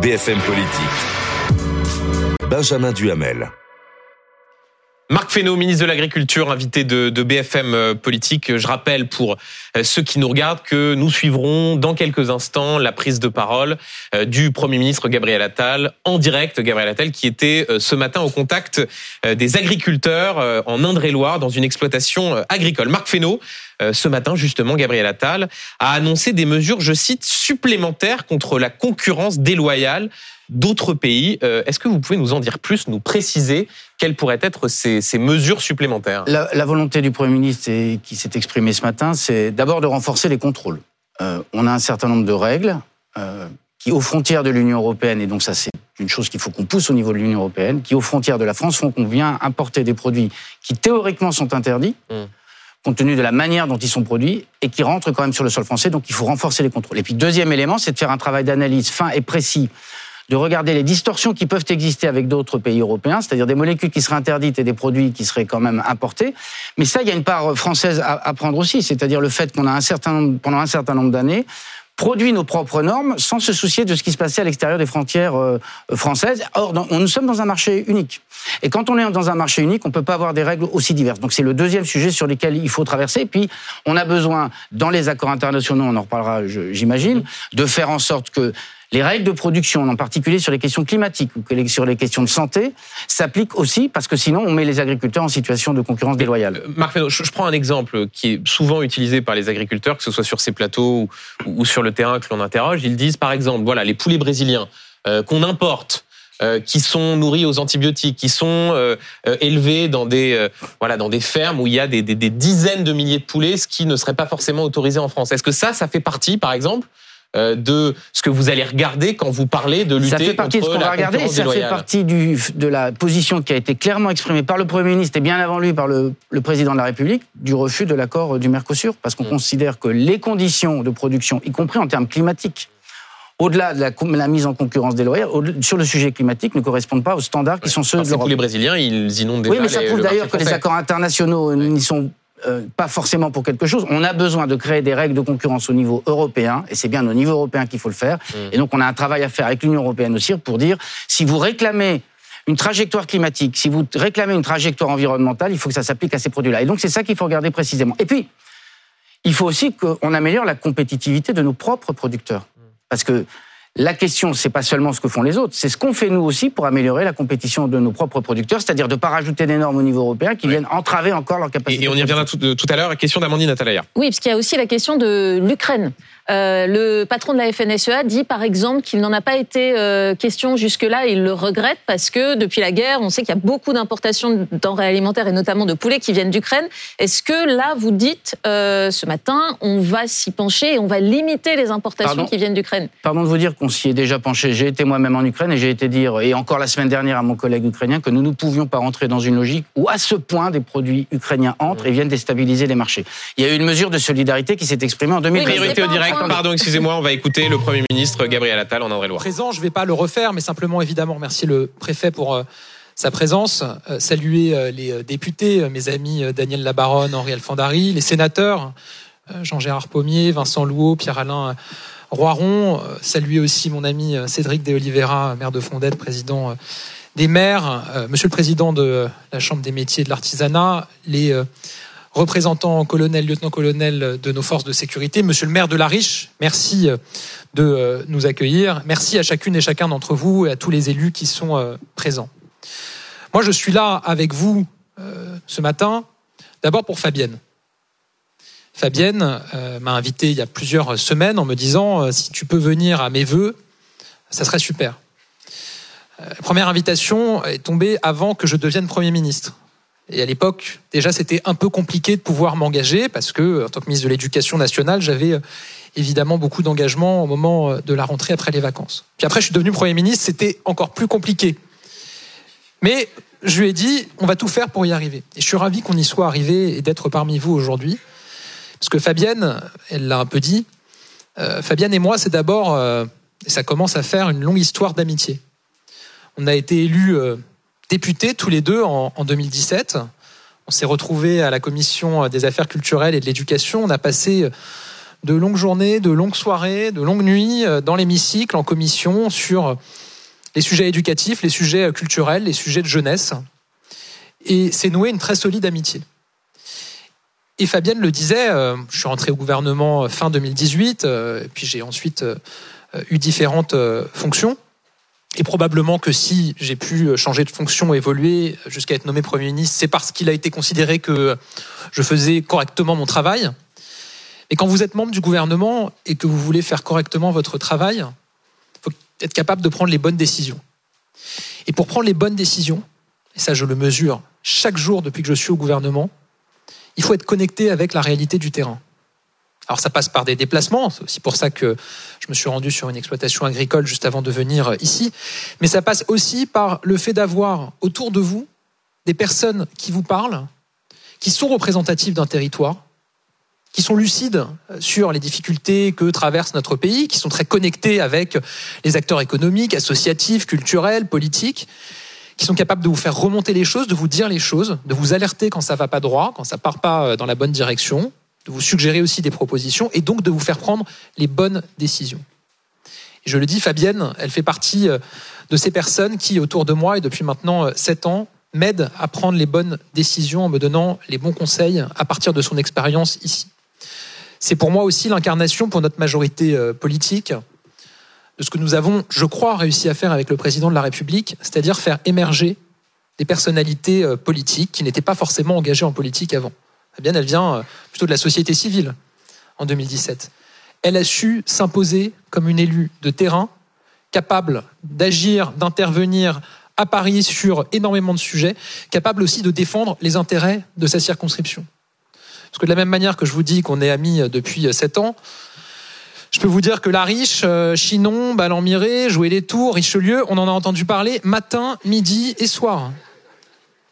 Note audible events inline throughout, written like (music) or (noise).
BFM Politique. Benjamin Duhamel. Marc Fesneau, ministre de l'Agriculture, invité de, BFM euh, Politique. Je rappelle pour euh, ceux qui nous regardent que nous suivrons dans quelques instants la prise de parole euh, du Premier ministre Gabriel Attal, en direct, Gabriel Attal, qui était ce matin au contact des agriculteurs en Indre-et-Loire dans une exploitation agricole. Marc Fesneau, ce matin, justement, Gabriel Attal a annoncé des mesures, je cite, supplémentaires contre la concurrence déloyale d'autres pays. Euh, est-ce que vous pouvez nous en dire plus, nous préciser quelles pourraient être ces, mesures supplémentaires? La, volonté du Premier ministre et qui s'est exprimée ce matin, c'est d'abord de renforcer les contrôles. Euh, on a un certain nombre de règles euh, qui, aux frontières de l'Union européenne, et donc ça c'est une chose qu'il faut qu'on pousse au niveau de l'Union européenne, qui, aux frontières de la France, font qu'on vient importer des produits qui théoriquement sont interdits. Hmm. Compte tenu de la manière dont ils sont produits, et qui rentrent quand même sur le sol français, donc il faut renforcer les contrôles. Et puis deuxième élément, c'est de faire un travail d'analyse fin et précis de regarder les distorsions qui peuvent exister avec d'autres pays européens, c'est-à-dire des molécules qui seraient interdites et des produits qui seraient quand même importés. Mais ça, il y a une part française à, prendre aussi, c'est-à-dire le fait qu'on a un certain, pendant un certain nombre d'années produit nos propres normes sans se soucier de ce qui se passait à l'extérieur des frontières euh, françaises. Or, nous sommes dans un marché unique. Et quand on est dans un marché unique, on ne peut pas avoir des règles aussi diverses. Donc c'est le deuxième sujet sur lequel il faut traverser. Et puis, on a besoin, dans les accords internationaux, on en reparlera, j'imagine, de faire en sorte que les règles de production, en particulier sur les questions climatiques ou sur les questions de santé, s'appliquent aussi parce que sinon on met les agriculteurs en situation de concurrence déloyale. Euh, Marc je prends un exemple qui est souvent utilisé par les agriculteurs, que ce soit sur ces plateaux ou, sur le terrain que l'on interroge. Ils disent par exemple, voilà, les poulets brésiliens euh, qu'on importe. Euh, qui sont nourris aux antibiotiques, qui sont élevés dans des voilà dans des fermes où il y a des, des, dizaines de milliers de poulets, ce qui ne serait pas forcément autorisé en France. Est-ce que ça, ça fait partie, par exemple, de ce que vous allez regarder quand vous parlez de lutter ça fait partie contre de ce qu'on va regarder, ça fait partie du, de la position qui a été clairement exprimée par le Premier ministre et bien avant lui par le, le Président de la République du refus de l'accord du Mercosur, parce qu'on mm. considère que les conditions de production, y compris en termes climatiques, au-delà de la, mise en concurrence des loyers, sur le sujet climatique, ne correspondent pas aux standards qui sont ceux de l'Europe. les Brésiliens, ils inondent déjà Oui, mais ça prouve d'ailleurs que les accords internationaux n'y sont euh, pas forcément pour quelque chose. On a besoin de créer des règles de concurrence au niveau européen, et c'est bien au niveau européen qu'il faut le faire. Mm. Et donc on a un travail à faire avec l'Union européenne aussi pour dire si vous réclamez une trajectoire climatique, si vous réclamez une trajectoire environnementale, il faut que ça s'applique à ces produits-là. Et donc c'est ça qu'il faut regarder précisément. Et puis, il faut aussi qu'on améliore la compétitivité de nos propres producteurs. Mm. Parce que la question, c'est pas seulement ce que font les autres, c'est ce qu'on fait nous aussi pour améliorer la compétition de nos propres producteurs, c'est-à-dire de ne pas rajouter des normes au niveau européen qui viennent entraver encore leur capacité. Et, on y reviendra tout, tout à l'heure. Question d'Amandine Atalaya. Oui, parce qu'il y a aussi la question de l'Ukraine. Euh, le patron de la FNSEA dit par exemple qu'il n'en a pas été euh, question jusque-là. Il le regrette parce que depuis la guerre, on sait qu'il y a beaucoup d'importations de denrées alimentaires et notamment de poulets qui viennent d'Ukraine. Est-ce que là, vous dites euh, ce matin, on va s'y pencher et on va limiter les importations qui viennent d'Ukraine? Pardon de vous dire qu'on s'y est déjà penché. J'ai été moi-même en Ukraine et j'ai été dire, et encore la semaine dernière à mon collègue ukrainien, que nous ne pouvions pas rentrer dans une logique où à ce point des produits ukrainiens entrent et viennent déstabiliser les marchés. Il y a eu une mesure de solidarité qui s'est exprimée en 2020. Priorité au direct Pardon, excusez-moi, on va écouter le Premier ministre Gabriel Attal en André-Loire. Présent, je ne vais pas le refaire, mais simplement évidemment remercier le préfet pour euh, sa présence, euh, saluer euh, les députés, mes amis Daniel Labaronne, Henri Alfandari, les sénateurs, Jean-Gérard Pommier, Vincent Louot, Pierre-Alain Roiron, saluer aussi mon ami Cédric De Oliveira, maire de Fondette, président des maires, monsieur le président de la Chambre des métiers et de l'artisanat, les représentants colonel, lieutenant-colonel de nos forces de sécurité, monsieur le maire de La Riche, merci euh, de euh, nous accueillir. Merci à chacune et chacun d'entre vous et à tous les élus qui sont euh, présents. Moi, je suis là avec vous ce matin, d'abord pour Fabienne. Fabienne m'a invité il y a plusieurs semaines en me disant si tu peux venir à mes vœux, ça serait super. La première invitation est tombée avant que je devienne Premier ministre. Et à l'époque, déjà, c'était un peu compliqué de pouvoir m'engager parce que, en tant que ministre de l'Éducation nationale, j'avais euh, évidemment beaucoup d'engagement au moment euh, de la rentrée après les vacances. Puis après, je suis devenu Premier ministre, c'était encore plus compliqué. Mais je lui ai dit, on va tout faire pour y arriver. Et je suis ravi qu'on y soit arrivé et d'être parmi vous aujourd'hui. Parce que Fabienne, elle l'a un peu dit, euh, Fabienne et moi, c'est d'abord, et ça commence à faire une longue histoire d'amitié. On a été élus députés tous les deux en, 2017. On s'est retrouvés à la commission des affaires culturelles et de l'éducation. On a passé de longues journées, de longues soirées, de longues nuits euh, dans l'hémicycle, en commission, sur les sujets éducatifs, les sujets culturels, les sujets de jeunesse. Et c'est noué une très solide amitié. Et Fabienne le disait, euh, je suis rentré au gouvernement fin 2018, euh, puis j'ai ensuite eu différentes fonctions. Et probablement que si j'ai pu changer de fonction, évoluer jusqu'à être nommé Premier ministre, c'est parce qu'il a été considéré que je faisais correctement mon travail. Et quand vous êtes membre du gouvernement et que vous voulez faire correctement votre travail, il faut être capable de prendre les bonnes décisions. Et pour prendre les bonnes décisions, et ça je le mesure chaque jour depuis que je suis au gouvernement, il faut être connecté avec la réalité du terrain. Alors ça passe par des déplacements, c'est aussi pour ça que je me suis rendu sur une exploitation agricole juste avant de venir ici, mais ça passe aussi par le fait d'avoir autour de vous des personnes qui vous parlent, qui sont représentatives d'un territoire, qui sont lucides sur les difficultés que traverse notre pays, qui sont très connectés avec les acteurs économiques, associatifs, culturels, politiques, qui sont capables de vous faire remonter les choses, de vous dire les choses, de vous alerter quand ça va pas droit, quand ça part pas dans la bonne direction, de vous suggérer aussi des propositions et donc de vous faire prendre les bonnes décisions. Je le dis, Fabienne, elle fait partie euh, de ces personnes qui, autour de moi et depuis maintenant euh, sept ans, m'aident à prendre les bonnes décisions en me donnant les bons conseils à partir de son expérience ici. C'est pour moi aussi l'incarnation pour notre majorité euh, politique de ce que nous avons, je crois, réussi à faire avec le président de la République, c'est-à-dire faire émerger des personnalités politiques qui n'étaient pas forcément engagées en politique avant. Eh elle vient euh, plutôt de la société civile en 2017. Elle a su s'imposer comme une élue de terrain, capable d'agir, d'intervenir à Paris sur énormément de sujets, capable aussi de défendre les intérêts de sa circonscription. Parce que de la même manière que je vous dis qu'on est amis depuis sept ans, je peux vous dire que la riche, euh, Chinon, Ballon-Miré, Jouer les Tours, Richelieu, on en a entendu parler matin, midi et soir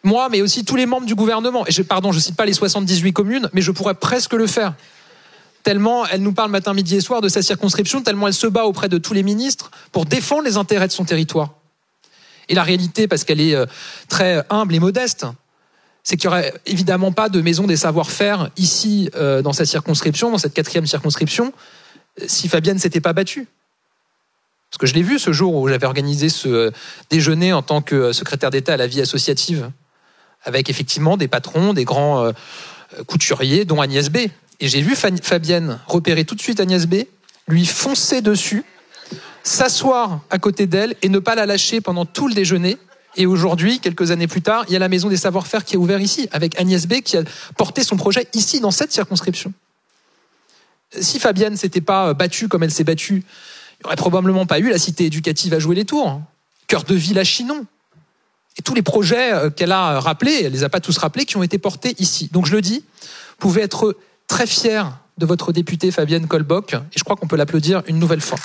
moi, mais aussi tous les membres du gouvernement. Et je, pardon, je cite pas les 78 communes, mais je pourrais presque le faire. Tellement elle nous parle matin, midi et soir de sa circonscription, tellement elle se bat auprès de tous les ministres pour défendre les intérêts de son territoire. Et la réalité, parce qu'elle est euh, très humble et modeste, c'est qu'il n'y aurait évidemment pas de maison des savoir-faire ici, euh, dans sa circonscription, dans cette quatrième circonscription, si Fabienne s'était pas battue. Parce que je l'ai vu ce jour où j'avais organisé ce euh, déjeuner en tant que secrétaire d'État à la vie associative avec effectivement des patrons, des grands euh, couturiers, dont Agnès B. Et j'ai vu Fabienne repérer tout de suite Agnès B, lui foncer dessus, s'asseoir à côté d'elle et ne pas la lâcher pendant tout le déjeuner. Et aujourd'hui, quelques années plus tard, il y a la Maison des Savoir-Faire qui est ouverte ici, avec Agnès B qui a porté son projet ici, dans cette circonscription. Si Fabienne s'était pas battue comme elle s'est battue, il n'y aurait probablement pas eu la cité éducative à jouer les tours. Cœur de ville à Chinon, et tous les projets euh, qu'elle a rappelés, elle les a pas tous rappelés, qui ont été portés ici. Donc je le dis, vous pouvez être très fier de votre députée Fabienne Kolbock, et je crois qu'on peut l'applaudir une nouvelle fois.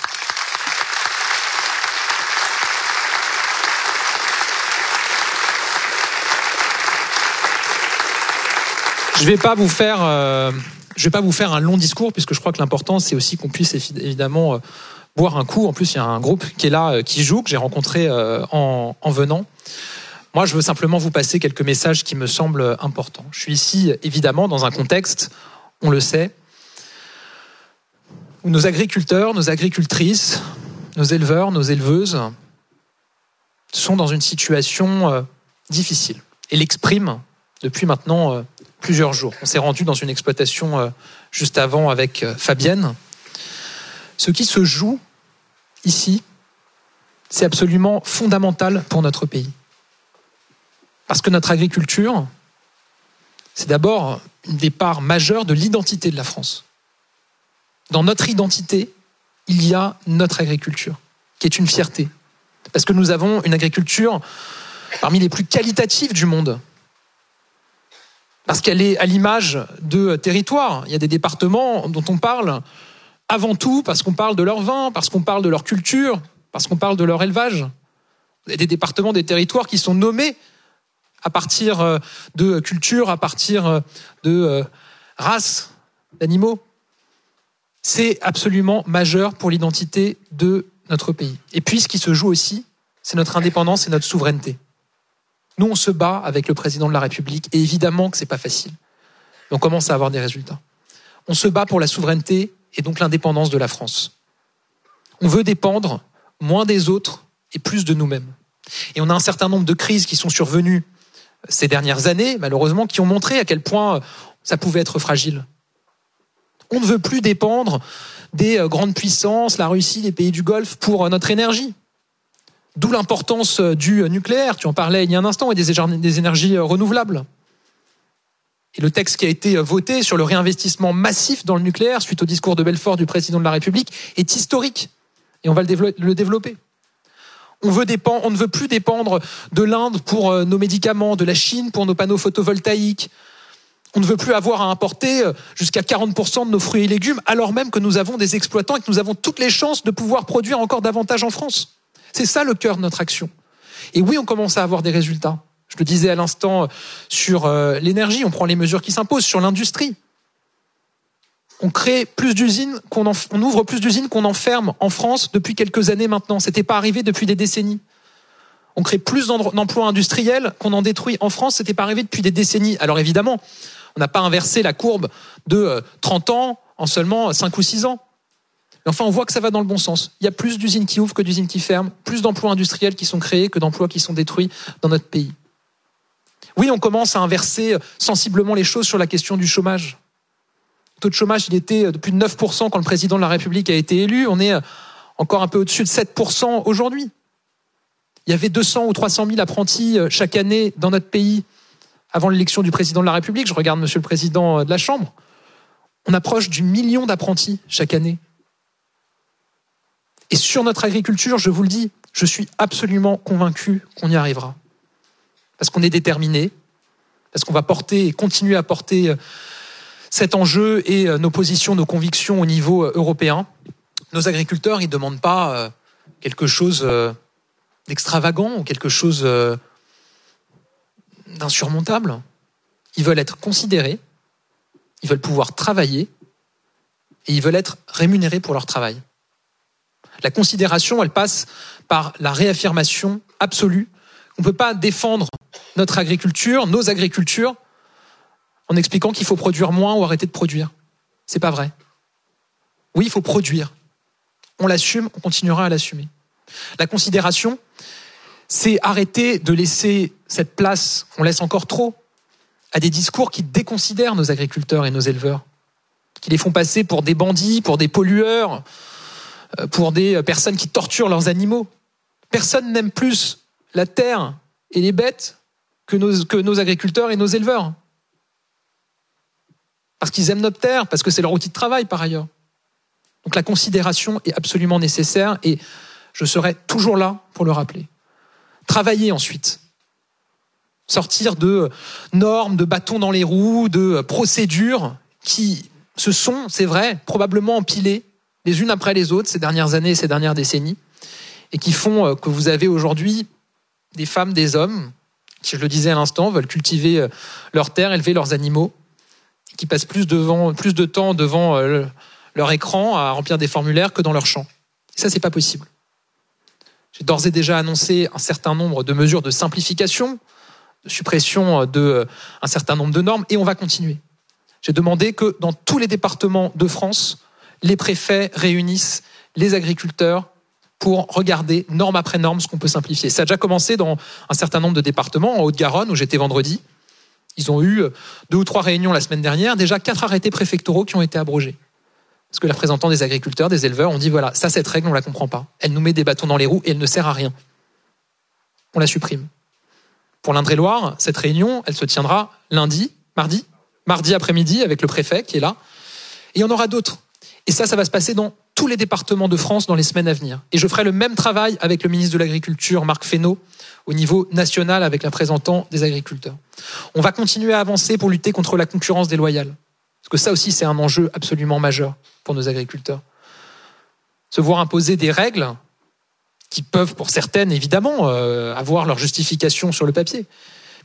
Je vais euh, vais pas vous faire un long discours puisque je crois que l'important c'est aussi qu'on puisse évidemment euh, boire un coup. En plus, il y a un groupe qui est là, qui joue, que j'ai rencontré en, en venant. Moi, je veux simplement vous passer quelques messages qui me semblent importants. Je suis ici, évidemment, dans un contexte, on le sait, où nos agriculteurs, nos agricultrices, nos éleveurs, nos éleveuses sont dans une situation euh, difficile et l'expriment depuis maintenant euh, plusieurs jours. On s'est rendu dans une exploitation euh, juste avant avec Fabienne. Ce qui se joue ici, c'est absolument fondamental pour notre pays. Parce que notre agriculture, c'est d'abord une des parts majeures de l'identité de la France. Dans notre identité, il y a notre agriculture, qui est une fierté. Parce que nous avons une agriculture parmi les plus qualitatives du monde. Parce qu'elle est à l'image de territoires. Il y a des départements dont on parle avant tout parce qu'on parle de leur vin, parce qu'on parle de leur culture, parce qu'on parle de leur élevage. Il y a des départements, des territoires qui sont nommés à partir euh, de culture, à partir euh, de euh, races d'animaux. C'est absolument majeur pour l'identité de notre pays. Et puis, ce qui se joue aussi, c'est notre indépendance et notre souveraineté. Nous, on se bat avec le président de la République, et évidemment que c'est pas facile. on commence à avoir des résultats. On se bat pour la souveraineté et donc l'indépendance de la France. On veut dépendre moins des autres et plus de nous-mêmes. Et on a un certain nombre de crises qui sont survenues ces dernières années, malheureusement, qui ont montré à quel point ça pouvait être fragile. On ne veut plus dépendre des euh, grandes puissances, la Russie, les pays du Golfe, pour euh, notre énergie. D'où l'importance euh, du nucléaire, tu en parlais il y a un instant, et des énergies renouvelables. Et le texte qui a été voté sur le réinvestissement massif dans le nucléaire, suite au discours de Belfort du président de la République, est historique. Et on va le développer. On, ne veut plus dépendre de l'Inde pour nos médicaments, de la Chine pour nos panneaux photovoltaïques, on ne veut plus avoir à importer euh, jusqu'à 40% de nos fruits et légumes, alors même que nous avons des exploitants et que nous avons toutes les chances de pouvoir produire encore davantage en France. C'est ça le cœur de notre action. Et oui, on commence à avoir des résultats. Je le disais à l'instant euh, sur euh, l'énergie, on prend les mesures qui s'imposent, sur l'industrie. On crée plus d'usines, qu'on on ouvre plus d'usines qu'on enferme en France depuis quelques années maintenant. C'était pas arrivé depuis des décennies. On crée plus d'emplois industriels qu'on en détruit en France. C'était pas arrivé depuis des décennies. Alors évidemment, on n'a pas inversé la courbe de 30 euh, ans en seulement 5 ou 6 ans. Mais enfin, on voit que ça va dans le bon sens. Il y a plus d'usines qui ouvrent que d'usines qui ferment, plus d'emplois industriels qui sont créés que d'emplois qui sont détruits dans notre pays. Oui, on commence à inverser sensiblement les choses sur la question du chômage. Taux de chômage, il était de plus de 9% quand le président de la République a été élu. On est encore un peu au-dessus de 7% aujourd'hui. Il y avait 200 ou 300 000 apprentis euh, chaque année dans notre pays avant l'élection du président de la République, je regarde Monsieur le Président euh, de la Chambre, on approche du million d'apprentis chaque année. Et sur notre agriculture, je vous le dis, je suis absolument convaincu qu'on y arrivera. Parce qu'on est déterminé, parce qu'on va porter et continuer à porter euh, cet enjeu et euh, nos positions, nos convictions au niveau européen. Nos agriculteurs, ils ne demandent pas quelque chose d'extravagant ou quelque chose d'insurmontable. Ils veulent être considérés, ils veulent pouvoir travailler et ils veulent être rémunérés pour leur travail. La considération, elle passe par la réaffirmation absolue On ne peut pas défendre notre agriculture, nos agricultures, en expliquant qu'il faut produire moins ou arrêter de produire. C'est pas vrai. Oui, il faut produire. On l'assume, on continuera à l'assumer. La considération, c'est arrêter de laisser cette place qu'on laisse encore trop à des discours qui déconsidèrent nos agriculteurs et nos éleveurs, qui les font passer pour des bandits, pour des pollueurs, euh, pour des personnes qui torturent leurs animaux. Personne n'aime plus la terre et les bêtes que nos, que nos agriculteurs et nos éleveurs. Parce qu'ils aiment notre terre, parce que c'est leur outil de travail par ailleurs. Donc la considération est absolument nécessaire et je serai toujours là pour le rappeler. Travailler ensuite. Sortir de normes, de bâtons dans les roues, de procédures qui se sont, c'est vrai, probablement empilées les unes après les autres ces dernières années, ces dernières décennies, et qui font euh, que vous avez aujourd'hui des femmes, des hommes, qui, je le disais à l'instant, veulent cultiver euh, leur terre, élever leurs animaux, qui passent plus, de temps devant euh, leur écran à remplir des formulaires que dans leur champ. Et ça, c'est pas possible. J'ai d'ores et déjà annoncé un certain nombre de mesures de simplification, de suppression de un certain nombre de normes, et on va continuer. J'ai demandé que dans tous les départements de France, les préfets réunissent les agriculteurs pour regarder norme après norme ce qu'on peut simplifier. Ça a déjà commencé dans un certain nombre de départements, en Haute-Garonne, où j'étais vendredi. Ils ont eu deux ou trois réunions la semaine dernière, déjà quatre arrêtés préfectoraux qui ont été abrogés. Parce que les représentants des agriculteurs, des éleveurs ont dit voilà, ça, cette règle, on la comprend pas. Elle nous met des bâtons dans les roues et elle ne sert à rien. On la supprime. Pour l'Indre-et-Loire, cette réunion, elle se tiendra lundi, mardi, mardi après-midi avec le préfet qui est là. Et il y en aura d'autres. Et ça, ça va se passer dans tous les départements de France dans les semaines à venir. Et je ferai le même travail avec le ministre de l'Agriculture, Marc Fesneau, au niveau national avec la représentant des agriculteurs. On va continuer à avancer pour lutter contre la concurrence déloyale. Parce que ça aussi, c'est un enjeu absolument majeur pour nos agriculteurs. Se voir imposer des règles qui peuvent, pour certaines, évidemment, euh, avoir leur justification sur le papier,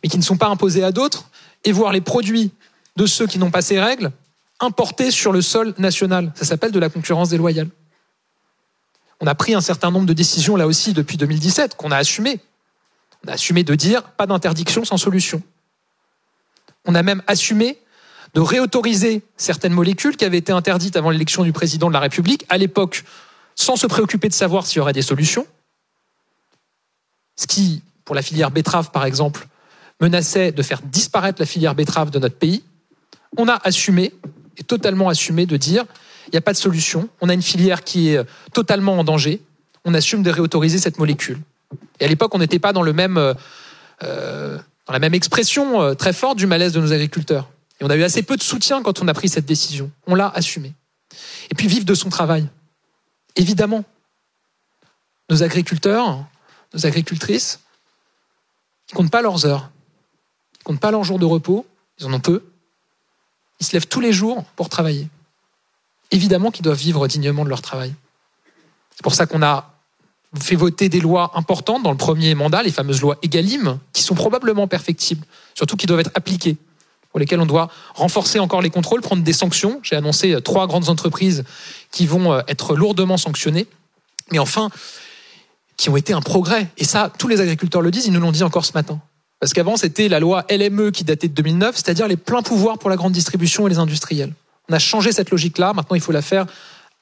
mais qui ne sont pas imposées à d'autres, et voir les produits de ceux qui n'ont pas ces règles importés sur le sol national. Ça s'appelle de la concurrence déloyale. On a pris un certain nombre de décisions là aussi depuis 2017 qu'on a assumées. On a assumé de dire pas d'interdiction sans solution. On a même assumé de réautoriser certaines molécules qui avaient été interdites avant l'élection du président de la République, à l'époque, sans se préoccuper de savoir s'il y aurait des solutions. Ce qui, pour la filière betterave par exemple, menaçait de faire disparaître la filière betterave de notre pays. On a assumé, et totalement assumé, de dire il n'y a pas de solution, on a une filière qui est totalement en danger, on assume de réautoriser cette molécule. Et à l'époque, on n'était pas dans le même, euh, dans la même expression euh, très forte du malaise de nos agriculteurs. Et on a eu assez peu de soutien quand on a pris cette décision. On l'a assumé. Et puis vivre de son travail. Évidemment, nos agriculteurs, nos agricultrices, ils comptent pas leurs heures, ils comptent pas leurs jours de repos, ils en ont peu. Ils se lèvent tous les jours pour travailler. Évidemment qu'ils doivent vivre dignement de leur travail. C'est pour ça qu'on a fait voter des lois importantes dans le premier mandat, les fameuses lois EGalim, qui sont probablement perfectibles, surtout qui doivent être appliquées, pour lesquelles on doit renforcer encore les contrôles, prendre des sanctions. J'ai annoncé euh, trois grandes entreprises qui vont euh, être lourdement sanctionnées. Mais enfin, qui ont été un progrès. Et ça, tous les agriculteurs le disent, ils nous l'ont dit encore ce matin. Parce qu'avant, c'était la loi LME qui datait de 2009, c'est-à-dire les pleins pouvoirs pour la grande distribution et les industriels. On a changé cette logique-là, maintenant il faut la faire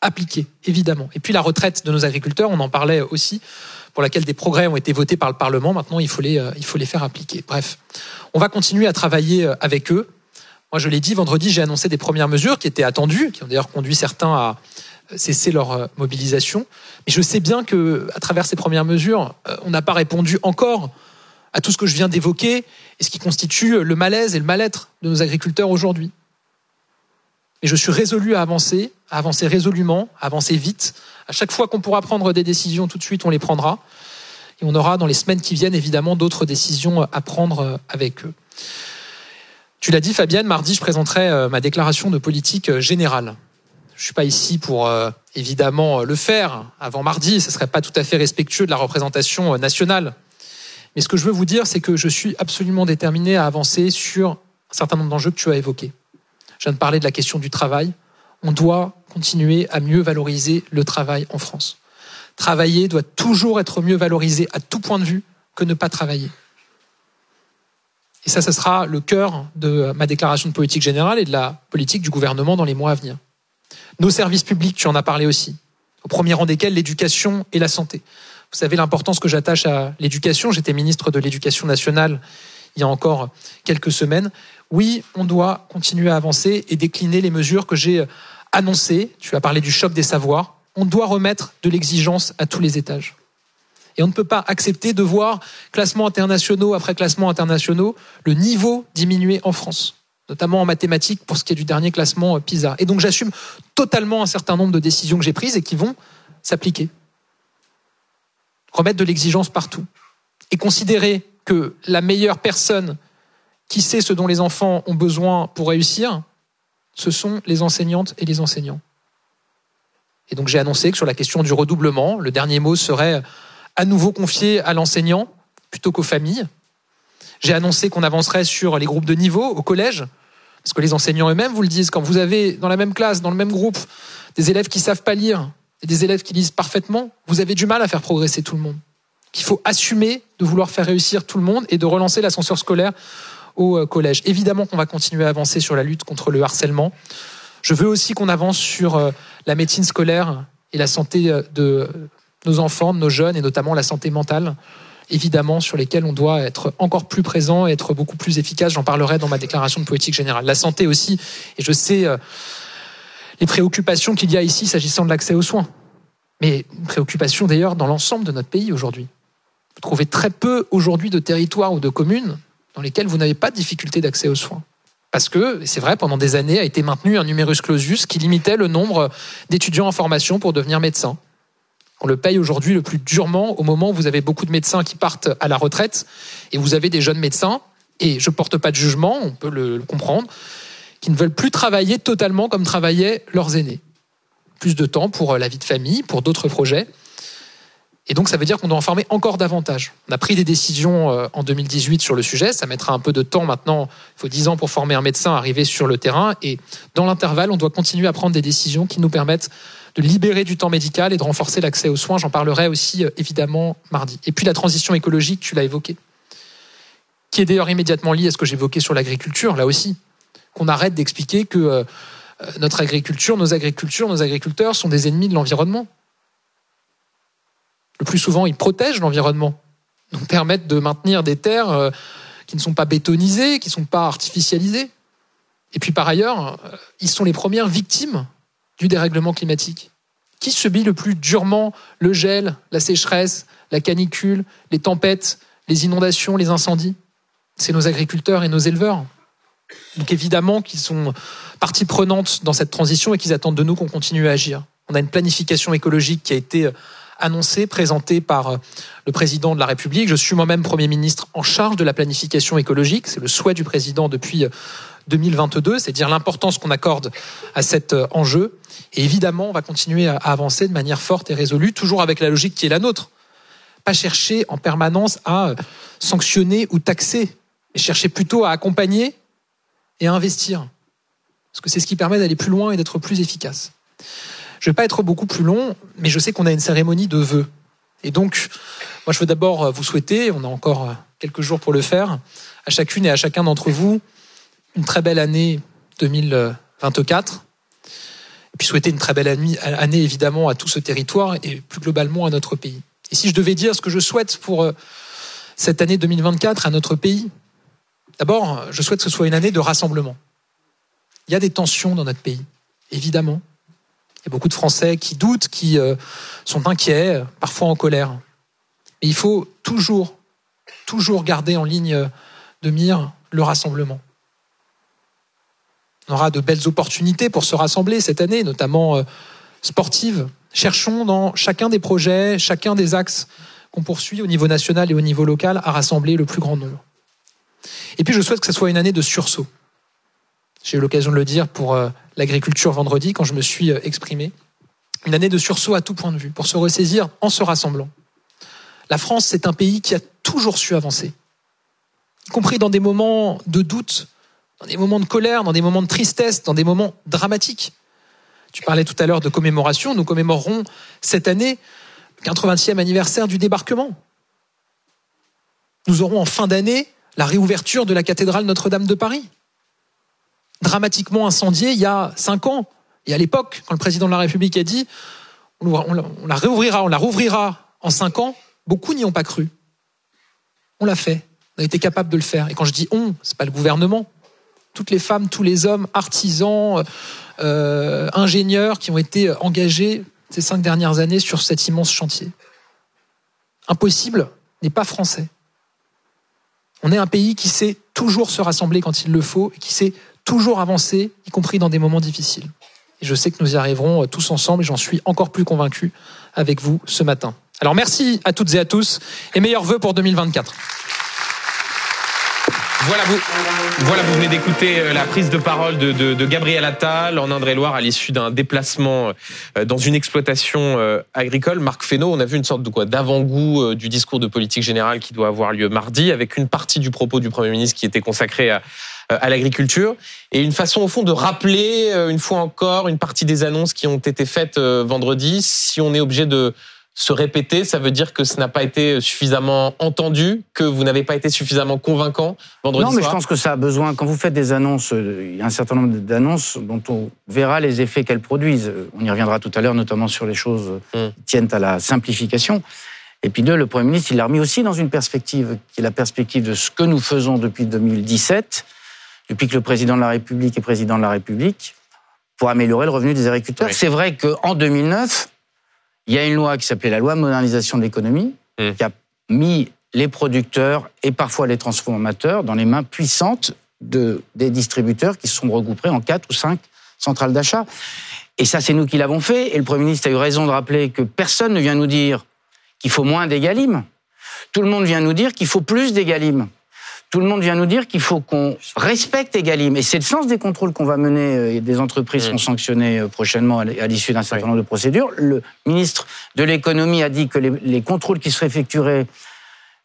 appliquer, évidemment. Et puis la retraite de nos agriculteurs, on en parlait aussi, pour laquelle des progrès ont été votés par le Parlement, maintenant il faut les, euh, il faut les faire appliquer. Bref, on va continuer à travailler euh, avec eux. Moi, je l'ai dit, vendredi, j'ai annoncé des premières mesures qui étaient attendues, qui ont d'ailleurs conduit certains à cesser leur euh, mobilisation. Mais je sais bien que, à travers ces premières mesures, on n'a pas répondu encore à tout ce que je viens d'évoquer et ce qui constitue le malaise et le mal-être de nos agriculteurs aujourd'hui. Mais je suis résolu à avancer, à avancer résolument, à avancer vite. À chaque fois qu'on pourra prendre des décisions, tout de suite, on les prendra. Et on aura dans les semaines qui viennent, évidemment, d'autres décisions à prendre avec eux. Tu l'as dit, Fabienne, mardi, je présenterai euh, ma déclaration de politique euh, générale. Je ne suis pas ici pour euh, évidemment le faire avant mardi, ce ne serait pas tout à fait respectueux de la représentation nationale. Mais ce que je veux vous dire, c'est que je suis absolument déterminé à avancer sur un certain nombre d'enjeux que tu as évoqués. Je viens de parler de la question du travail. On doit continuer à mieux valoriser le travail en France. Travailler doit toujours être mieux valorisé à tout point de vue que ne pas travailler. Et ça, ce sera le cœur de ma déclaration de politique générale et de la politique du gouvernement dans les mois à venir. Nos services publics, tu en as parlé aussi, au premier rang desquels l'éducation et la santé. Vous savez l'importance que j'attache à l'éducation. J'étais ministre de l'Éducation nationale il y a encore quelques semaines. Oui, on doit continuer à avancer et décliner les mesures que j'ai annoncées. Tu as parlé du choc des savoirs. On doit remettre de l'exigence à tous les étages. Et on ne peut pas accepter de voir classements internationaux après classements internationaux, le niveau diminuer en France, notamment en mathématiques pour ce qui est du dernier classement PISA. Et donc j'assume totalement un certain nombre de décisions que j'ai prises et qui vont s'appliquer remettre de l'exigence partout et considérer que la meilleure personne qui sait ce dont les enfants ont besoin pour réussir, ce sont les enseignantes et les enseignants. Et donc j'ai annoncé que sur la question du redoublement, le dernier mot serait à nouveau confié à l'enseignant plutôt qu'aux familles. J'ai annoncé qu'on avancerait sur les groupes de niveau au collège, parce que les enseignants eux-mêmes vous le disent, quand vous avez dans la même classe, dans le même groupe, des élèves qui savent pas lire, et des élèves qui lisent parfaitement, vous avez du mal à faire progresser tout le monde. Qu'il faut assumer de vouloir faire réussir tout le monde et de relancer l'ascenseur scolaire au euh, collège. Évidemment qu'on va continuer à avancer sur la lutte contre le harcèlement. Je veux aussi qu'on avance sur euh, la médecine scolaire et la santé euh, de nos enfants, de nos jeunes, et notamment la santé mentale, évidemment, sur lesquels on doit être encore plus présent et être beaucoup plus efficace. J'en parlerai dans ma déclaration de politique générale. La santé aussi, et je sais les préoccupations qu'il y a ici s'agissant de l'accès aux soins. Mais une préoccupation d'ailleurs dans l'ensemble de notre pays aujourd'hui. Vous trouvez très peu aujourd'hui de territoires ou de communes dans lesquels vous n'avez pas de difficulté d'accès aux soins. Parce que, c'est vrai, pendant des années a été maintenu un numerus clausus qui limitait le nombre d'étudiants en formation pour devenir médecin. On le paye aujourd'hui le plus durement au moment où vous avez beaucoup de médecins qui partent à la retraite et vous avez des jeunes médecins, et je ne porte pas de jugement, on peut le comprendre, qui ne veulent plus travailler totalement comme travaillaient leurs aînés. Plus de temps pour euh, la vie de famille, pour d'autres projets. Et donc, ça veut dire qu'on doit en former encore davantage. On a pris des décisions euh, en 2018 sur le sujet. Ça mettra un peu de temps maintenant. Il faut 10 ans pour former un médecin, arriver sur le terrain. Et dans l'intervalle, on doit continuer à prendre des décisions qui nous permettent de libérer du temps médical et de renforcer l'accès aux soins. J'en parlerai aussi, euh, évidemment, mardi. Et puis, la transition écologique, tu l'as évoqué. Qui est d'ailleurs immédiatement liée à ce que j'évoquais sur l'agriculture, là aussi qu'on arrête d'expliquer que euh, notre agriculture, nos agricultures, nos agriculteurs sont des ennemis de l'environnement. Le plus souvent, ils protègent l'environnement, nous permettent de maintenir des terres euh, qui ne sont pas bétonisées, qui ne sont pas artificialisées. Et puis par ailleurs, euh, ils sont les premières victimes du dérèglement climatique. Qui subit le plus durement le gel, la sécheresse, la canicule, les tempêtes, les inondations, les incendies? C'est nos agriculteurs et nos éleveurs. Donc évidemment qu'ils sont partie prenante dans cette transition et qu'ils attendent de nous qu'on continue à agir. On a une planification écologique qui a été annoncée, présentée par le président de la République. Je suis moi-même Premier ministre en charge de la planification écologique. C'est le souhait du président depuis 2022, c'est dire l'importance qu'on accorde à cet enjeu. Et évidemment, on va continuer à avancer de manière forte et résolue, toujours avec la logique qui est la nôtre. Pas chercher en permanence à sanctionner ou taxer, et chercher plutôt à accompagner et à investir. Parce que c'est ce qui permet d'aller plus loin et d'être plus efficace. Je ne vais pas être beaucoup plus long, mais je sais qu'on a une cérémonie de vœux. Et donc, moi, je veux d'abord vous souhaiter, on a encore quelques jours pour le faire, à chacune et à chacun d'entre vous, une très belle année 2024. Et puis souhaiter une très belle année, évidemment, à tout ce territoire et plus globalement à notre pays. Et si je devais dire ce que je souhaite pour cette année 2024 à notre pays, d'abord, je souhaite que ce soit une année de rassemblement. Il y a des tensions dans notre pays, évidemment. Il y a beaucoup de Français qui doutent, qui sont inquiets, parfois en colère. Mais il faut toujours, toujours garder en ligne de mire le rassemblement. On aura de belles opportunités pour se rassembler cette année, notamment sportives. Cherchons dans chacun des projets, chacun des axes qu'on poursuit au niveau national et au niveau local à rassembler le plus grand nombre. Et puis je souhaite que ce soit une année de sursaut. J'ai eu l'occasion de le dire pour l'agriculture vendredi quand je me suis exprimé. Une année de sursaut à tout point de vue, pour se ressaisir en se rassemblant. La France, c'est un pays qui a toujours su avancer, y compris dans des moments de doute, dans des moments de colère, dans des moments de tristesse, dans des moments dramatiques. Tu parlais tout à l'heure de commémoration. Nous commémorerons cette année le 80e anniversaire du débarquement. Nous aurons en fin d'année la réouverture de la cathédrale Notre-Dame de Paris. Dramatiquement incendiée il y a cinq ans. Et à l'époque, quand le président de la République a dit on la réouvrira, on la rouvrira en cinq ans, beaucoup n'y ont pas cru. On l'a fait. On a été capable de le faire. Et quand je dis on, c'est pas le gouvernement, toutes les femmes, tous les hommes, artisans, euh, ingénieurs qui ont été engagés ces cinq dernières années sur cet immense chantier. Impossible n'est pas français. On est un pays qui sait toujours se rassembler quand il le faut et qui sait toujours avancer, y compris dans des moments difficiles. Et je sais que nous y arriverons tous ensemble et j'en suis encore plus convaincu avec vous ce matin. Alors merci à toutes et à tous et meilleurs voeux pour 2024. Voilà vous, voilà, vous venez d'écouter la prise de parole de, Gabriel Attal en Indre-et-Loire à l'issue d'un déplacement dans une exploitation agricole. Marc Fesneau, on a vu une sorte de quoi d'avant-goût du discours de politique générale qui doit avoir lieu mardi, avec une partie du propos du Premier ministre qui était consacrée à, à l'agriculture et une façon au fond de rappeler une fois encore une partie des annonces qui ont été faites vendredi. Si on est obligé de se répéter, ça veut dire que ce n'a pas été suffisamment entendu, que vous n'avez pas été suffisamment convaincant vendredi soir Non, mais soir. je pense que ça a besoin, quand vous faites des annonces, il y a un certain nombre d'annonces dont on verra les effets qu'elles produisent. On y reviendra tout à l'heure, notamment sur les choses Hum. qui tiennent à la simplification. Et puis deux, le Premier ministre, il l'a remis aussi dans une perspective, qui est la perspective de ce que nous faisons depuis 2017, depuis que le président de la République est président de la République, pour améliorer le revenu des agriculteurs. Oui. C'est vrai qu'en 2009, il y a une loi qui s'appelait la loi de modernisation de l'économie, Hum. qui a mis les producteurs et parfois les transformateurs dans les mains puissantes de, des distributeurs qui se sont regroupés en quatre ou cinq centrales d'achat. Et ça, c'est nous qui l'avons fait. Et le Premier ministre a eu raison de rappeler que personne ne vient nous dire qu'il faut moins d'égalim. Tout le monde vient nous dire qu'il faut plus d'égalim. Tout le monde vient nous dire qu'il faut qu'on respecte Egalim. Et c'est le sens des contrôles qu'on va mener euh, et des entreprises Mm. seront sanctionnées euh, prochainement à l'issue d'un certain nombre de procédures. Le ministre de l'économie a dit que les, les contrôles qui seraient effectués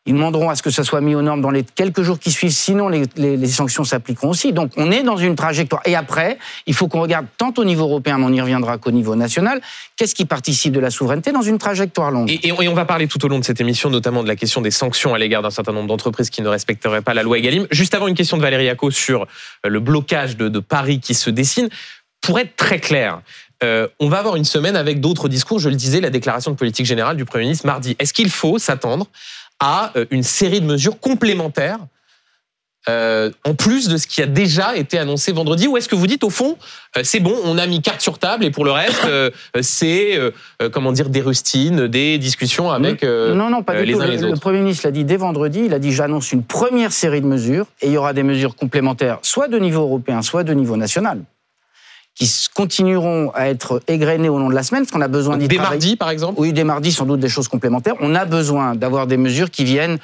Ils demanderont à ce que ça soit mis aux normes dans les quelques jours qui suivent, sinon les, sanctions s'appliqueront aussi. Donc on est dans une trajectoire. Et après, il faut qu'on regarde tant au niveau européen, mais on y reviendra qu'au niveau national, qu'est-ce qui participe de la souveraineté dans une trajectoire longue. Et, on va parler tout au long de cette émission, notamment de la question des sanctions à l'égard d'un certain nombre d'entreprises qui ne respecteraient pas la loi Egalim. Juste avant, une question de Valérie Acco sur euh, le blocage de, de Paris qui se dessine. Pour être très clair, euh, on va avoir une semaine avec d'autres discours. Je le disais, la déclaration de politique générale du Premier ministre mardi. Est-ce qu'il faut s'attendre à euh, une série de mesures complémentaires euh, en plus de ce qui a déjà été annoncé vendredi Ou est-ce que vous dites, au fond, euh, c'est bon, on a mis carte sur table et pour le reste, euh, (laughs) c'est, comment dire, des rustines, des discussions avec euh, non, non, pas du tout. Le, Premier ministre l'a dit dès vendredi. Il a dit j'annonce une première série de mesures et il y aura des mesures complémentaires, soit de niveau européen, soit de niveau national, qui continueront à être égrenées au long de la semaine, parce qu'on a besoin d'y Dès travailler. mardi, par exemple? Oui, dès mardi, sans doute des choses complémentaires. On a besoin d'avoir des mesures qui viennent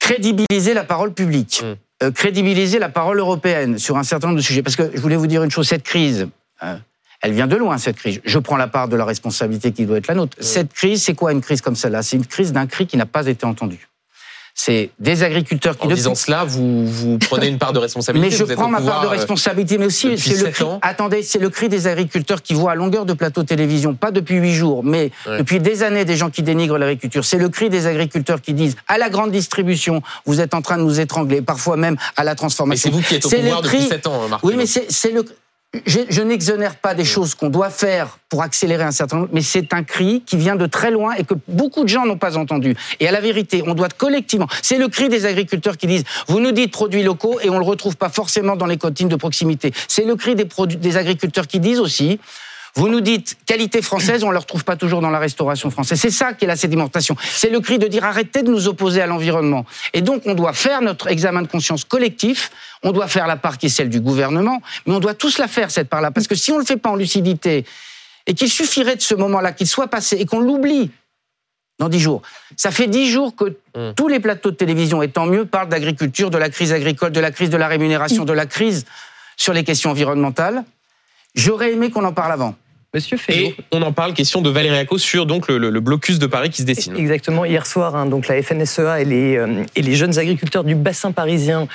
crédibiliser la parole publique, Mm. euh, crédibiliser la parole européenne sur un certain nombre de sujets. Parce que je voulais vous dire une chose, cette crise, euh, elle vient de loin, cette crise. Je prends la part de la responsabilité qui doit être la nôtre. Cette crise, c'est quoi une crise comme celle-là? C'est une crise d'un cri qui n'a pas été entendu. C'est des agriculteurs qui, En depuis disant cela, vous, vous prenez une part de responsabilité. mais je prends ma part de euh, responsabilité, mais aussi c'est le cri. Attendez, c'est le cri des agriculteurs qui voient à longueur de plateau télévision, pas depuis huit jours, mais Ouais. depuis des années, des gens qui dénigrent l'agriculture. C'est le cri des agriculteurs qui disent à la grande distribution, vous êtes en train de nous étrangler, parfois même à la Mais transformation. c'est vous qui êtes au pouvoir depuis cri- 7 ans, Marc. Oui, mais c'est le. Je, je n'exonère pas des choses qu'on doit faire pour accélérer un certain nombre, mais c'est un cri qui vient de très loin et que beaucoup de gens n'ont pas entendu. Et à la vérité, on doit collectivement. C'est le cri des agriculteurs qui disent vous nous dites produits locaux et on le retrouve pas forcément dans les cantines de proximité. C'est le cri des agriculteurs qui disent aussi vous nous dites qualité française, on ne le retrouve pas toujours dans la restauration française. C'est ça qui est la sédimentation. C'est le cri de dire arrêtez de nous opposer à l'environnement. Et donc on doit faire notre examen de conscience collectif. On doit faire la part qui est celle du gouvernement, mais on doit tous la faire cette part-là, parce que si on le fait pas en lucidité et qu'il suffirait de ce moment-là qu'il soit passé et qu'on l'oublie dans dix jours. Ça fait dix jours que Mm. tous les plateaux de télévision, et tant mieux, parlent d'agriculture, de la crise agricole, de la crise de la rémunération, de la crise sur les questions environnementales. J'aurais aimé qu'on en parle avant. Monsieur. Et on en parle, question de Valérie Acco sur donc le, le- le blocus de Paris qui se dessine. Exactement. Hier soir, hein, donc la FNSEA et les, euh, et les jeunes agriculteurs du bassin parisien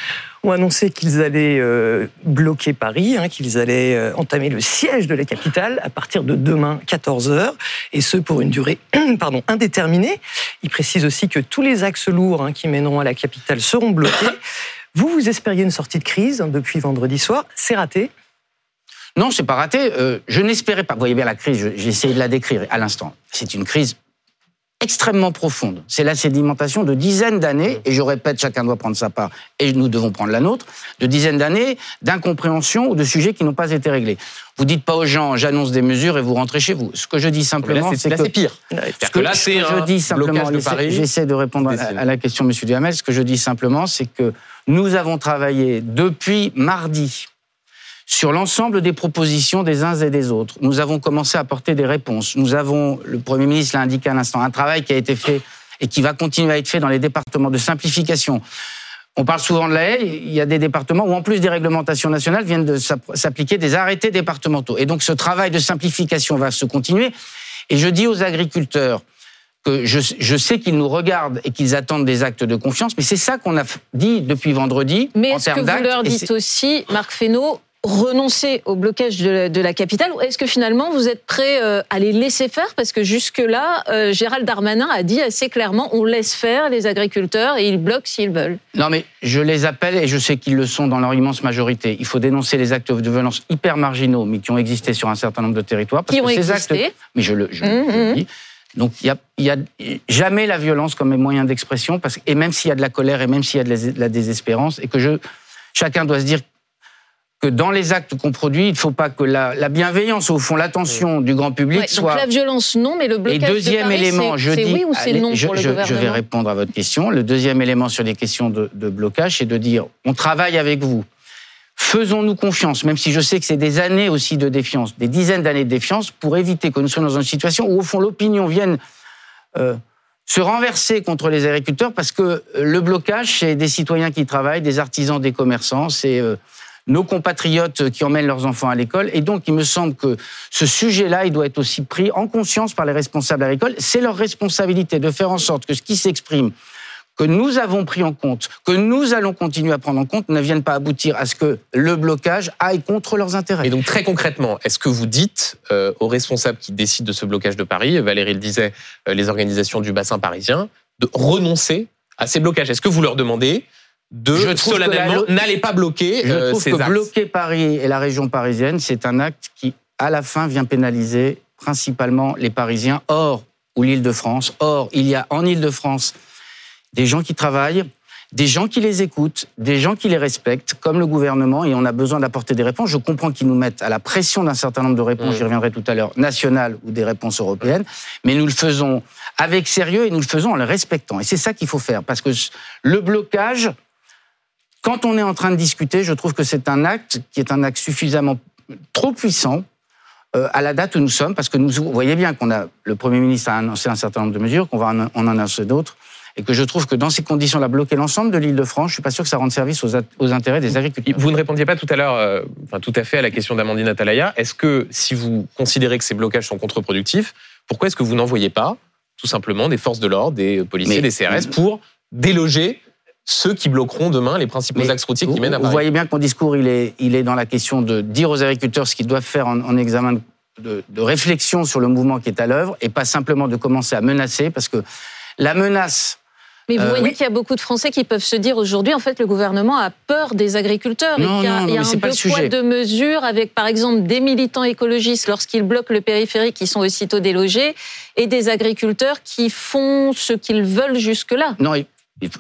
ont annoncé qu'ils allaient euh, bloquer Paris, hein, qu'ils allaient euh, entamer le siège de la capitale à partir de demain 14 h et ce pour une durée (clears throat) pardon, indéterminée. Ils précisent aussi que tous les axes lourds hein, qui mèneront à la capitale seront bloqués. Vous, vous espériez une sortie de crise depuis vendredi soir. C'est raté. Non, c'est pas raté. Euh, je n'espérais pas. Vous voyez bien la crise, j'ai essayé de la décrire à l'instant. C'est une crise extrêmement profonde. C'est la sédimentation de dizaines d'années, et je répète, chacun doit prendre sa part, et nous devons prendre la nôtre, de dizaines d'années d'incompréhension ou de sujets qui n'ont pas été réglés. Vous dites pas aux gens, j'annonce des mesures et vous rentrez chez vous. Ce que je dis simplement, c'est que c'est pire. Ce que, là, ce c'est que je dis simplement, j'essaie- de répondre à la question, Monsieur Duhamel. Ce que je dis simplement, c'est que nous avons travaillé depuis mardi sur l'ensemble des propositions des uns et des autres. Nous avons commencé à apporter des réponses. Nous avons, le Premier ministre l'a indiqué à l'instant, un travail qui a été fait et qui va continuer à être fait dans les départements de simplification. On parle souvent de la haie, il y a des départements où en plus des réglementations nationales viennent de s'app- s'appliquer des arrêtés départementaux. Et donc ce travail de simplification va se continuer. Et je dis aux agriculteurs que je, je sais qu'ils nous regardent et qu'ils attendent des actes de confiance, mais c'est ça qu'on a dit depuis vendredi Mais est-ce que vous leur dites aussi, Marc Fesneau, renoncer au blocage de la, de la capitale ou est-ce que finalement vous êtes prêt euh, à les laisser faire? Parce que jusque-là, euh, Gérald Darmanin a dit assez clairement on laisse faire les agriculteurs et ils bloquent s'ils veulent. Non, mais je les appelle et je sais qu'ils le sont dans leur immense majorité. Il faut dénoncer les actes de violence hyper marginaux, mais qui ont existé sur un certain nombre de territoires. Parce Qui que ont ces existé. actes, mais je le, je, je le dis. Donc il y a, jamais la violence comme moyen d'expression, parce que- et même s'il y a de la colère et même s'il y a de la, de la désespérance, et que je, chacun doit se dire que dans les actes qu'on produit, il ne faut pas que la, la bienveillance, au fond, l'attention du grand public Ouais, donc soit la violence, non, mais le et blocage deuxième de Paris, élément, je dis, oui ou c'est allez, non je, pour le je- vais répondre à votre question. Le deuxième élément sur les questions de, de blocage, c'est de dire, on travaille avec vous. Faisons-nous confiance, même si je sais que c'est des années aussi de défiance, des dizaines d'années de défiance, pour éviter que nous soyons dans une situation où, au fond, l'opinion vienne euh, se renverser contre les agriculteurs, parce que le blocage, c'est des citoyens qui travaillent, des artisans, des commerçants, c'est euh, nos compatriotes qui emmènent leurs enfants à l'école. Et donc, il me semble que ce sujet-là, il doit être aussi pris en conscience par les responsables agricoles. C'est leur responsabilité de faire en sorte que ce qui s'exprime que nous avons pris en compte, que nous allons continuer à prendre en compte, ne viennent pas aboutir à ce que le blocage aille contre leurs intérêts. Et donc très concrètement, est-ce que vous dites euh, aux responsables qui décident de ce blocage de Paris, Valérie le disait, euh, les organisations du bassin parisien, de renoncer à ces blocages? Est-ce que vous leur demandez de Je solennellement n'allez pas bloquer Je euh, trouve ces que axes bloquer Paris et la région parisienne, c'est un acte qui, à la fin, vient pénaliser principalement les Parisiens. Or, ou l'Île-de-France. Or, il y a en Île-de-France des gens qui travaillent, des gens qui les écoutent, des gens qui les respectent, comme le gouvernement, et on a besoin d'apporter des réponses. Je comprends qu'ils nous mettent à la pression d'un certain nombre de réponses, Mmh. j'y reviendrai tout à l'heure, nationales ou des réponses européennes, mais nous le faisons avec sérieux et nous le faisons en les respectant. Et c'est ça qu'il faut faire, parce que le blocage, quand on est en train de discuter, je trouve que c'est un acte qui est un acte suffisamment trop puissant euh, à la date où nous sommes, parce que nous, vous voyez bien qu'on a le Premier ministre a annoncé un certain nombre de mesures, qu'on va en, en annoncer d'autres, et que je trouve que dans ces conditions-là, bloquer l'ensemble de l'Île-de-France, je suis pas sûr que ça rende service aux, intérêts des agriculteurs. Vous ne répondiez pas tout à l'heure, euh, enfin tout à fait à la question d'Amandine Atalaya. Est-ce que si vous considérez que ces blocages sont contre-productifs, pourquoi est-ce que vous n'envoyez pas tout simplement des forces de l'ordre, des policiers, Mais- des CRS pour déloger ceux qui bloqueront demain les principaux Mais axes routiers qui vous, mènent à vous Paris voyez bien que mon discours, il est, il est dans la question de dire aux agriculteurs ce qu'ils doivent faire en, en examen de, de- de réflexion sur le mouvement qui est à l'œuvre, et pas simplement de commencer à menacer, parce que la menace Mais vous Euh, voyez oui. qu'il y a beaucoup de Français qui peuvent se dire aujourd'hui, en fait, le gouvernement a peur des agriculteurs. Non, et qu'il y a, non, il y a mais c'est un pas le deux poids, sujet. deux mesures avec, par exemple, des militants écologistes lorsqu'ils bloquent le périphérique qui sont aussitôt délogés et des agriculteurs qui font ce qu'ils veulent jusque-là. Non,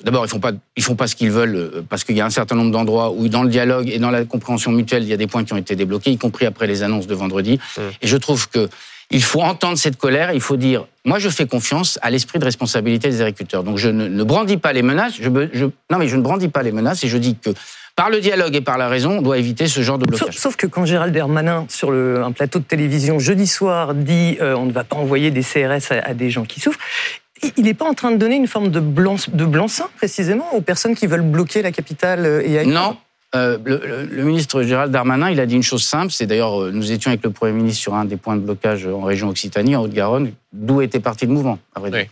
d'abord, ils font pas, ils font pas ce qu'ils veulent euh, parce qu'il y a un certain nombre d'endroits où, dans le dialogue et dans la compréhension mutuelle, il y a des points qui ont été débloqués, y compris après les annonces de vendredi. Mmh. Et je trouve que il faut entendre cette colère. Il faut dire, moi, je fais confiance à l'esprit de responsabilité des agriculteurs. Donc, je ne, ne brandis pas les menaces. Je, me- je- non, mais je ne brandis pas les menaces et je dis que par le dialogue et par la raison, on doit éviter ce genre de blocage. sauf que quand Gérald Darmanin, sur le- un plateau de télévision jeudi soir, dit euh, on ne va pas envoyer des CRS à, à des gens qui souffrent, il- n'est pas en train de donner une forme de blanc de blanc-seing précisément aux personnes qui veulent bloquer la capitale euh, et ailleurs Non. Euh, le, le- le ministre Gérald Darmanin, il a dit une chose simple, c'est d'ailleurs, euh, nous étions avec le Premier ministre sur un des points de blocage en région Occitanie, en Haute-Garonne, d'où était parti le mouvement, à vrai dire. Oui.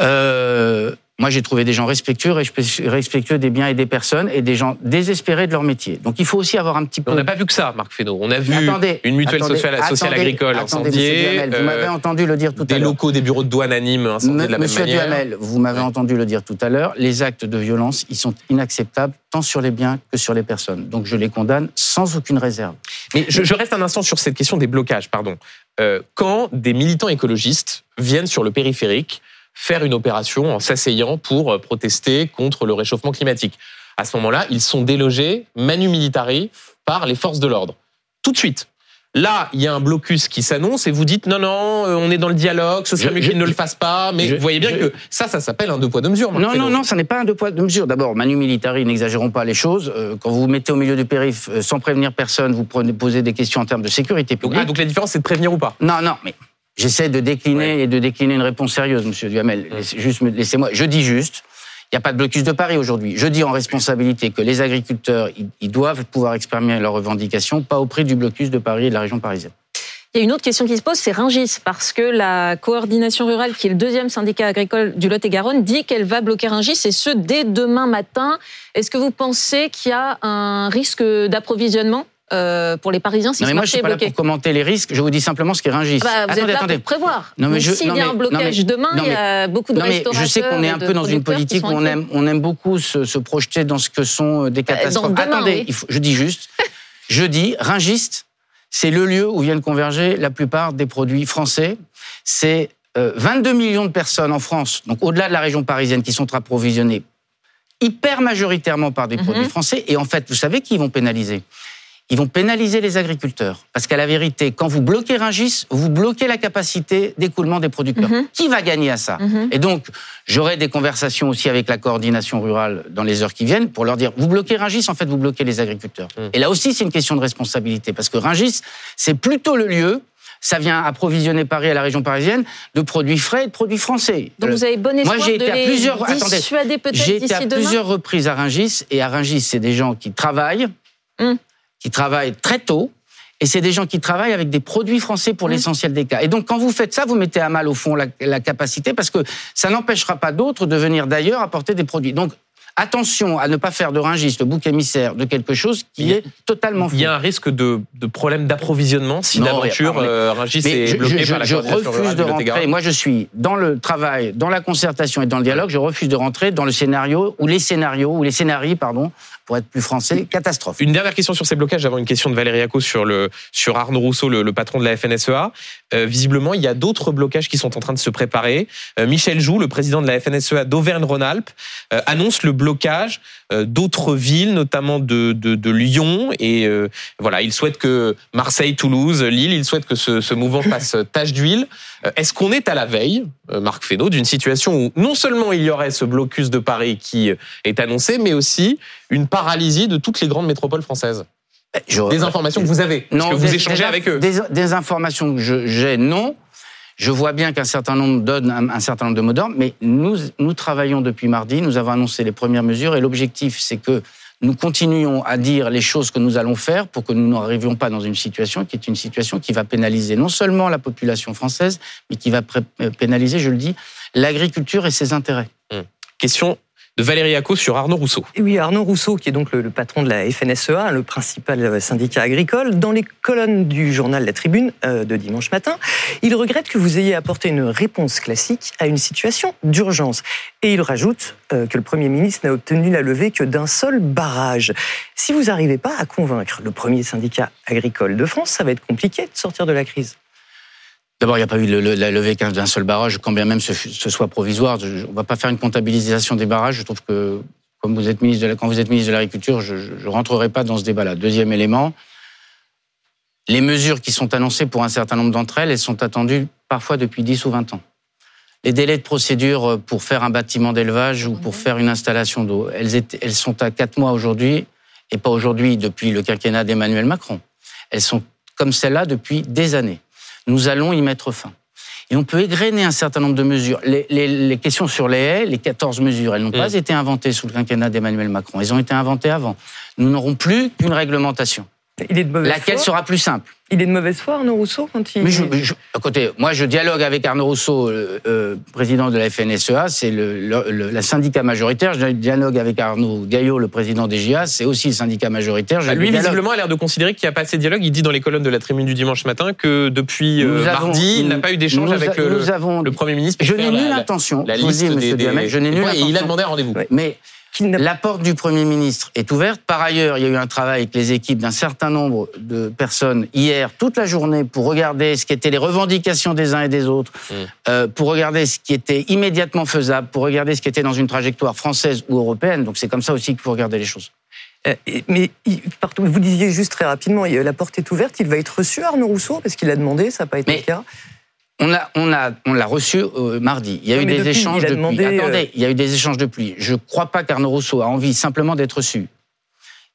Euh, moi, j'ai trouvé des gens respectueux, respect- respectueux des biens et des personnes, et des gens désespérés de leur métier. Donc, il faut aussi avoir un petit peu... On n'a pas vu que ça, Marc Fesneau. On a vu attendez, une mutuelle attendez, sociale, sociale attendez, agricole attendez, monsieur incendiée, Duhamel, vous euh, m'avez entendu le dire tout à des l'heure. locaux des bureaux de douane à Nîmes incendiés de la Monsieur même manière. Duhamel, vous m'avez Ouais. entendu le dire tout à l'heure, les actes de violence, ils sont inacceptables tant sur les biens que sur les personnes. Donc je les condamne sans aucune réserve. Mais je, je reste un instant sur cette question des blocages, pardon. Euh, quand des militants écologistes viennent sur le périphérique faire une opération en s'asseyant pour euh, protester contre le réchauffement climatique, à ce moment-là, ils sont délogés manu militari par les forces de l'ordre. Tout de suite. Là, il y a un blocus qui s'annonce et vous dites non, non, euh, on est dans le dialogue, ce serait Je- mieux qu'ils ne le fassent pas. Mais je- vous voyez bien je- que ça, ça s'appelle un deux poids deux mesures. Marc Non, non, non, ça n'est pas un deux poids, deux mesures. D'abord, Manu Militari, n'exagérons pas les choses. Euh, Quand vous vous mettez au milieu du périph' sans prévenir personne, vous prenez, posez des questions en termes de sécurité Donc, ah, donc la différence, c'est de prévenir ou pas? Non, non, mais j'essaie de décliner et de décliner une réponse sérieuse, monsieur Duhamel. Laissez- Juste, laissez-moi. Je dis juste, il n'y a pas de blocus de Paris aujourd'hui. Je dis en responsabilité que les agriculteurs, ils, ils doivent pouvoir exprimer leurs revendications, pas au prix du blocus de Paris et de la région parisienne. Il y a une autre question qui se pose, c'est Ringis, parce que la coordination rurale, qui est le deuxième syndicat agricole du Lot-et-Garonne, dit qu'elle va bloquer Ringis, et ce, dès demain matin. Est-ce que vous pensez qu'il y a un risque d'approvisionnement? Euh, pour les Parisiens si non, mais moi, je suis pas là pour commenter les risques. Je vous dis simplement ce qu'est Ringis. Ah bah, vous attendez, êtes là attendez. pour prévoir. Non, mais S'il y a un blocage mais- demain, il y a beaucoup de Non, mais je sais qu'on est un peu dans une qui politique où on aime, on aime beaucoup se, se projeter dans ce que sont euh, des catastrophes. dans demain, Attendez, oui. il faut- je dis juste, (laughs) je dis, Ringiste, c'est le lieu où viennent converger la plupart des produits français. C'est euh, 22 millions de personnes en France, donc au-delà de la région parisienne, qui sont approvisionnées hyper majoritairement par des Mhm. produits français. Et en fait, vous savez qui ils vont pénaliser? Ils vont pénaliser les agriculteurs. Parce qu'à la vérité, quand vous bloquez Ringis, vous bloquez la capacité d'écoulement des producteurs. Mhm. Qui va gagner à ça Mhm. Et donc, j'aurai des conversations aussi avec la coordination rurale dans les heures qui viennent pour leur dire, vous bloquez Ringis, en fait, vous bloquez les agriculteurs. Mhm. Et là aussi, c'est une question de responsabilité. Parce que Ringis, c'est plutôt le lieu, ça vient approvisionner Paris à la région parisienne, de produits frais et de produits français. Donc Euh, vous avez bon moi, espoir j'ai de été à les plusieurs- dissuader peut-être j'ai été à demain plusieurs reprises à Ringis, et à Ringis, c'est des gens qui travaillent, Hum. Qui travaillent très tôt, Et c'est des gens qui travaillent avec des produits français pour l'essentiel des cas. Et donc, quand vous faites ça, vous mettez à mal, au fond, la, la capacité, parce que ça n'empêchera pas d'autres de venir d'ailleurs apporter des produits. Donc, attention à ne pas faire de Ringis le bouc émissaire de quelque chose qui est totalement faux. Il y a un risque de, de problème d'approvisionnement si pas- euh, Rungis Mais est je, bloqué je- par la je refuse de rentrer. Moi, je suis dans le travail, dans la concertation et dans le dialogue. Je refuse de rentrer dans le scénario ou les scénarios ou les scénarii, pardon, pour être plus français, catastrophe. Une dernière question sur ces blocages, avant une question de Valérie Acco sur, le, sur Arnaud Rousseau, le, le patron de la FNSEA. Euh, visiblement, il y a d'autres blocages qui sont en train de se préparer. Euh, Michel Joux, le président de la FNSEA d'Auvergne-Rhône-Alpes, euh, annonce le blocage d'autres villes, notamment de, de, de Lyon. Et euh, voilà, il souhaite que Marseille, Toulouse, Lille, il souhaite que ce, ce mouvement (laughs) fasse tache d'huile. Euh, Est-ce qu'on est à la veille, euh, Marc Fesneau, d'une situation où non seulement il y aurait ce blocus de Paris qui euh, est annoncé, mais aussi une paralysie de toutes les grandes métropoles françaises? Je- Des informations que vous avez, parce que vous des- échangez des- avec eux. Des, des informations que je- j'ai, non. Je vois bien qu'un certain nombre donnent un, certain nombre de mots d'ordre, mais nous, nous travaillons depuis mardi, nous avons annoncé les premières mesures et l'objectif, c'est que nous continuions à dire les choses que nous allons faire pour que nous n'arrivions pas dans une situation qui est une situation qui va pénaliser non seulement la population française, mais qui va euh, pénaliser, je le dis, l'agriculture et ses intérêts. Question de Valérie Acco sur Arnaud Rousseau. Oui, Arnaud Rousseau, qui est donc le, le patron de la FNSEA, le principal euh, syndicat agricole, dans les colonnes du journal La Tribune euh, de dimanche matin, il regrette que vous ayez apporté une réponse classique à une situation d'urgence. Et il rajoute euh, que le Premier ministre n'a obtenu la levée que d'un seul barrage. Si vous n'arrivez pas à convaincre le premier syndicat agricole de France, ça va être compliqué de sortir de la crise. D'abord, il n'y a pas eu le- le- la levée d'un seul barrage, quand bien même ce, ce soit provisoire. Je- on ne va pas faire une comptabilisation des barrages. Je trouve que, comme vous êtes ministre de la, quand vous êtes ministre de l'Agriculture, je ne rentrerai pas dans ce débat-là. Deuxième élément, les mesures qui sont annoncées pour un certain nombre d'entre elles, elles sont attendues parfois depuis 10 ou 20 ans. Les délais de procédure pour faire un bâtiment d'élevage ou pour faire une installation d'eau, elles, sont à 4 mois aujourd'hui, et pas aujourd'hui depuis le quinquennat d'Emmanuel Macron. Elles sont comme celle-là depuis des années. Nous allons y mettre fin. Et on peut égrener un certain nombre de mesures. Les, les- les questions sur les haies, les 14 mesures, elles n'ont pas été inventées sous le quinquennat d'Emmanuel Macron. Elles ont été inventées avant. Nous n'aurons plus qu'une réglementation. Il est de mauvaise Laquelle foi. sera plus simple Il est de mauvaise foi, Arnaud Rousseau, quand il. mais je, mais je- écoutez, moi, je dialogue avec Arnaud Rousseau, euh, euh, président de la FNSEA, c'est le, le- le- la syndicat majoritaire. Je dialogue avec Arnaud Gaillot, le président des GIA, c'est aussi le syndicat majoritaire. Je Bah, lui, dialogue- visiblement, a l'air de considérer qu'il n'y a pas assez de dialogue. Il dit dans les colonnes de la tribune du dimanche matin que depuis euh, avons- mardi, il n'a pas eu d'échange nous avec a- le, avons- le Premier ministre. Je n'ai nulle la- la- intention, La vous le liste dis, des, je n'ai Et il a demandé un rendez-vous. Ouais. Mais La porte du Premier ministre est ouverte. Par ailleurs, il y a eu un travail avec les équipes d'un certain nombre de personnes hier, toute la journée, pour regarder ce qu'étaient les revendications des uns et des autres, Mm. euh, pour regarder ce qui était immédiatement faisable, pour regarder ce qui était dans une trajectoire française ou européenne. Donc c'est comme ça aussi qu'il faut regarder les choses. Euh, Mais pardon, vous disiez juste très rapidement, la porte est ouverte, il va être reçu, Arnaud Rousseau, parce qu'il a demandé, ça n'a pas été Mais- le cas. On a, on a, on l'a reçu euh, mardi. Il y a Non, eu des depuis, échanges demandé, euh, Attendez, il y a eu des échanges depuis. Je ne crois pas qu'Arnaud Rousseau a envie simplement d'être reçu.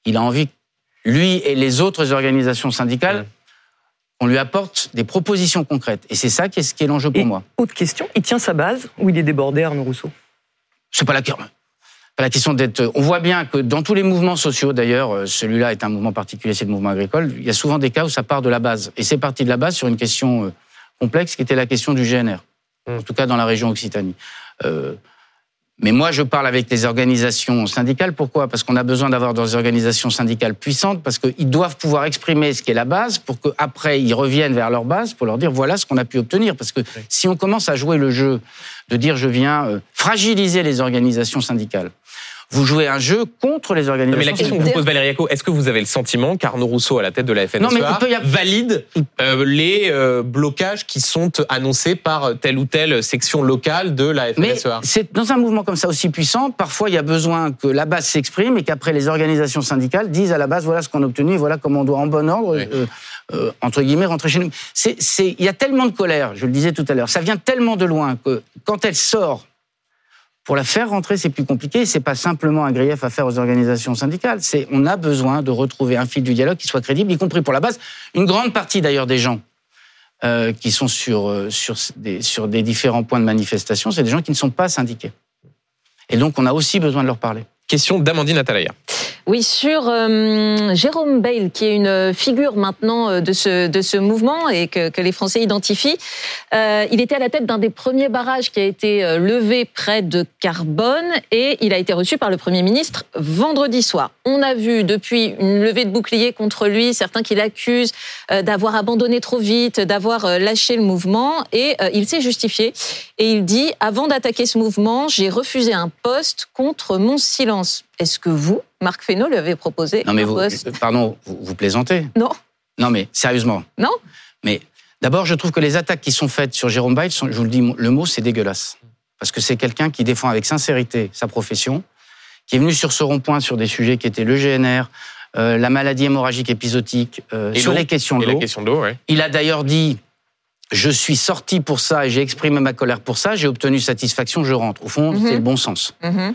Il a envie, lui et les autres organisations syndicales, on lui apporte des propositions concrètes. Et c'est ça qui est, ce qui est l'enjeu pour Et moi. Autre question, il tient sa base ou il est débordé, Arnaud Rousseau? C'est pas la, pas la question d'être. On voit bien que dans tous les mouvements sociaux, d'ailleurs, euh, celui-là est un mouvement particulier, c'est le mouvement agricole. Il y a souvent des cas où ça part de la base, et c'est parti de la base sur une question euh, complexe qui était la question du GNR, Mm. en tout cas dans la région Occitanie. Euh, mais moi, je parle avec les organisations syndicales. Pourquoi? Parce qu'on a besoin d'avoir des organisations syndicales puissantes, parce qu'ils doivent pouvoir exprimer ce qui est la base, pour qu'après, ils reviennent vers leur base, pour leur dire voilà ce qu'on a pu obtenir. Parce que si on commence à jouer le jeu de dire je viens euh, fragiliser les organisations syndicales, vous jouez un jeu contre les Non, organisations mais la question que vous pose Valérie Acco, est-ce que vous avez le sentiment qu'Arnaud Rousseau, à la tête de la FNSEA, Non, mais peut y avoir- valide euh, les euh, blocages qui sont annoncés par telle ou telle section locale de la Mais FNSEA c'est dans un mouvement comme ça aussi puissant, parfois il y a besoin que la base s'exprime et qu'après les organisations syndicales disent à la base voilà ce qu'on a obtenu, voilà comment on doit en bon ordre, Oui. euh, euh, entre guillemets, rentrer chez nous. Il y a tellement de colère, je le disais tout à l'heure, ça vient tellement de loin que quand elle sort, pour la faire rentrer, c'est plus compliqué. C'est pas simplement un grief à faire aux organisations syndicales. C'est, on a besoin de retrouver un fil du dialogue qui soit crédible, y compris pour la base. Une grande partie d'ailleurs des gens euh, qui sont sur, euh, sur, des, sur des différents points de manifestation, c'est des gens qui ne sont pas syndiqués. Et donc, on a aussi besoin de leur parler. Question d'Amandine Atalaya. Oui, sur euh, Jérôme Bail, qui est une figure maintenant euh, de ce, de ce mouvement et que, que les Français identifient. Euh, il était à la tête d'un des premiers barrages qui a été euh, levé près de Carbone et il a été reçu par le Premier ministre vendredi soir. On a vu depuis une levée de bouclier contre lui, certains qui l'accusent d'avoir abandonné trop vite, d'avoir lâché le mouvement et il s'est justifié et il dit, avant d'attaquer ce mouvement, j'ai refusé un poste contre mon silence. Est-ce que vous, Marc Fesneau, lui avez proposé Non, mais un vous, poste pardon, vous, vous plaisantez Non, Non, mais sérieusement. non. Mais d'abord, je trouve que les attaques qui sont faites sur Jérôme Bail, sont- je vous le dis, le mot, c'est dégueulasse. Parce que c'est quelqu'un qui défend avec sincérité sa profession, qui est venu sur ce rond-point sur des sujets qui étaient le GNR, euh, la maladie hémorragique épisodique, euh, Et sur les questions de l'eau. ouais. Il a d'ailleurs dit je suis sorti pour ça et j'ai exprimé ma colère pour ça, j'ai obtenu satisfaction, je rentre. Au fond, Mhm. c'est le bon sens. Mhm.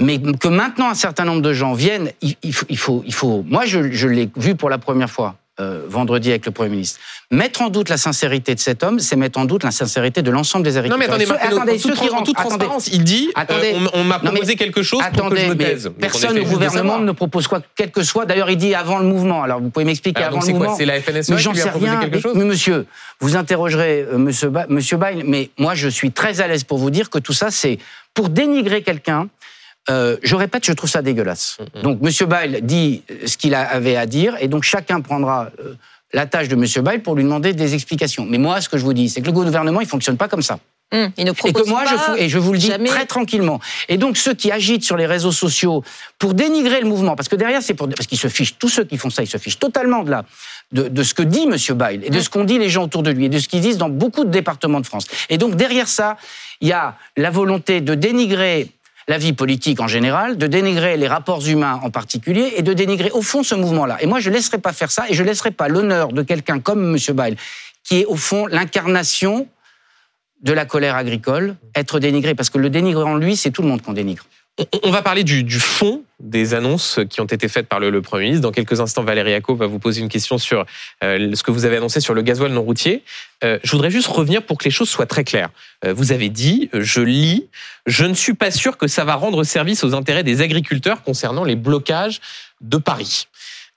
Mais que maintenant un certain nombre de gens viennent, il, il faut, il faut, il faut. Moi, je, je l'ai vu pour la première fois euh, vendredi avec le Premier ministre. Mettre en doute la sincérité de cet homme, c'est mettre en doute la sincérité de l'ensemble des Non agriculteurs. mais attendez, Ceux- attendez, ceux qui en toute attendez. transparence, il dit, Attendez. euh, on, on m'a Non, proposé quelque chose pour que je Attendez, me taise. Personne au gouvernement ne propose quoi, quel que soit. D'ailleurs, il dit avant le mouvement. Alors, vous pouvez m'expliquer avant donc le quoi mouvement. C'est la FNSEA Mais qui j'en lui a sais proposé rien. quelque Mais, chose mais monsieur, vous interrogerez euh, monsieur, ba monsieur Bail, mais moi, je suis très à l'aise pour vous dire que tout ça, c'est pour dénigrer quelqu'un. Euh, je répète, je trouve ça dégueulasse. Mm-hmm. Donc, Monsieur Bail dit euh, ce qu'il avait à dire, et donc chacun prendra euh, la tâche de Monsieur Bail pour lui demander des explications. Mais moi, ce que je vous dis, c'est que le gouvernement, il fonctionne pas comme ça. Hum, il ne Et que moi, je, pas fous- et je vous le dis jamais- très tranquillement. Et donc, ceux qui agitent sur les réseaux sociaux pour dénigrer le mouvement, parce que derrière, c'est pour, parce qu'ils se fichent, tous ceux qui font ça, ils se fichent totalement de la, de, de ce que dit Monsieur Bail et de ce qu'ont dit les gens autour de lui et de ce qu'ils disent dans beaucoup de départements de France. Et donc, derrière ça, il y a la volonté de dénigrer la vie politique en général, de dénigrer les rapports humains en particulier, et de dénigrer au fond ce mouvement-là. Et moi, je ne laisserai pas faire ça, et je ne laisserai pas l'honneur de quelqu'un comme M. Bail, qui est au fond l'incarnation de la colère agricole, être dénigré. Parce que le dénigrant, lui, c'est tout le monde qu'on dénigre. On- va parler du, du fond des annonces qui ont été faites par le, le Premier ministre. Dans quelques instants, Valérie Acco va vous poser une question sur euh, ce que vous avez annoncé sur le gasoil non routier. Euh, je voudrais juste revenir pour que les choses soient très claires. Euh, vous avez dit, je lis, je ne suis pas sûr que ça va rendre service aux intérêts des agriculteurs concernant les blocages de Paris.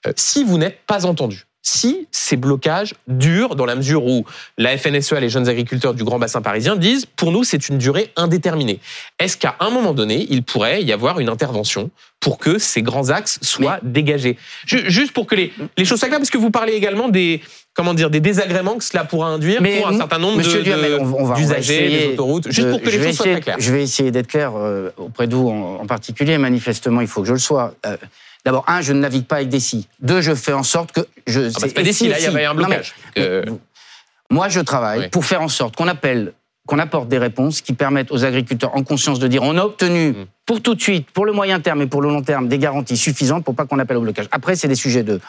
Euh, si vous n'êtes pas entendu, si ces blocages durent dans la mesure où la FNSEA, les jeunes agriculteurs du Grand Bassin parisien, disent pour nous c'est une durée indéterminée. Est-ce qu'à un moment donné, il pourrait y avoir une intervention pour que ces grands axes soient dégagés? Ju- Juste pour que les, les choses soient claires, parce que vous parlez également des comment dire des désagréments que cela pourra induire Mais pour un certain nombre Monsieur de, de- d'usagers des autoroutes. Juste de- pour que je les vais choses soient essayer- très claires. Je vais essayer d'être clair euh, auprès de vous en, en particulier. Manifestement, il faut que je le sois. Euh, D'abord, un, je ne navigue pas avec des si. Deux, je fais en sorte que je. Ah bah, c'est pas des si, là, il y avait un Non, mais- blocage. Euh, Moi, je travaille pour faire en sorte qu'on appelle, qu'on apporte des réponses qui permettent aux agriculteurs en conscience de dire on a obtenu Mm. pour tout de suite, pour le moyen terme et pour le long terme, des garanties suffisantes pour pas qu'on appelle au blocage. Après, c'est des sujets de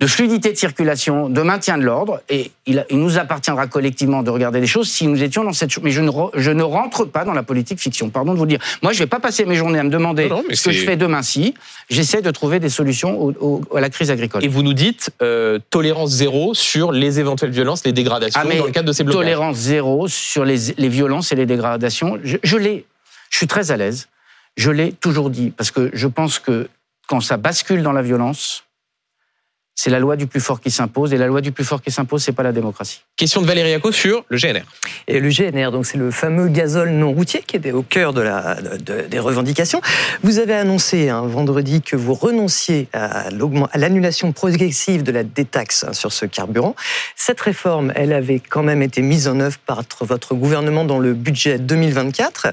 de fluidité de circulation, de maintien de l'ordre, et il, il nous appartiendra collectivement de regarder les choses si nous étions dans cette chose. Mais je ne, re- je ne rentre pas dans la politique fiction. Pardon de vous le dire. Moi, je vais pas passer mes journées à me demander Non, non, mais ce que je fais demain si. J'essaie de trouver des solutions au- au- à la crise agricole. Et vous nous dites euh, tolérance zéro sur les éventuelles violences, les dégradations Ah, dans le cadre de ces blocages. Tolérance zéro sur les, les violences et les dégradations. Je, je l'ai. Je suis très à l'aise. Je l'ai toujours dit parce que je pense que quand ça bascule dans la violence, c'est la loi du plus fort qui s'impose et la loi du plus fort qui s'impose, c'est pas la démocratie. Question de Valérie Acco sur le GNR. Et le GNR, donc c'est le fameux gazole non routier qui était au cœur de la, de- de- des revendications. Vous avez annoncé un vendredi que vous renonciez à l'augment- à l'annulation progressive de la détaxe hein, sur ce carburant. Cette réforme, elle avait quand même été mise en œuvre par votre gouvernement dans le budget 2024.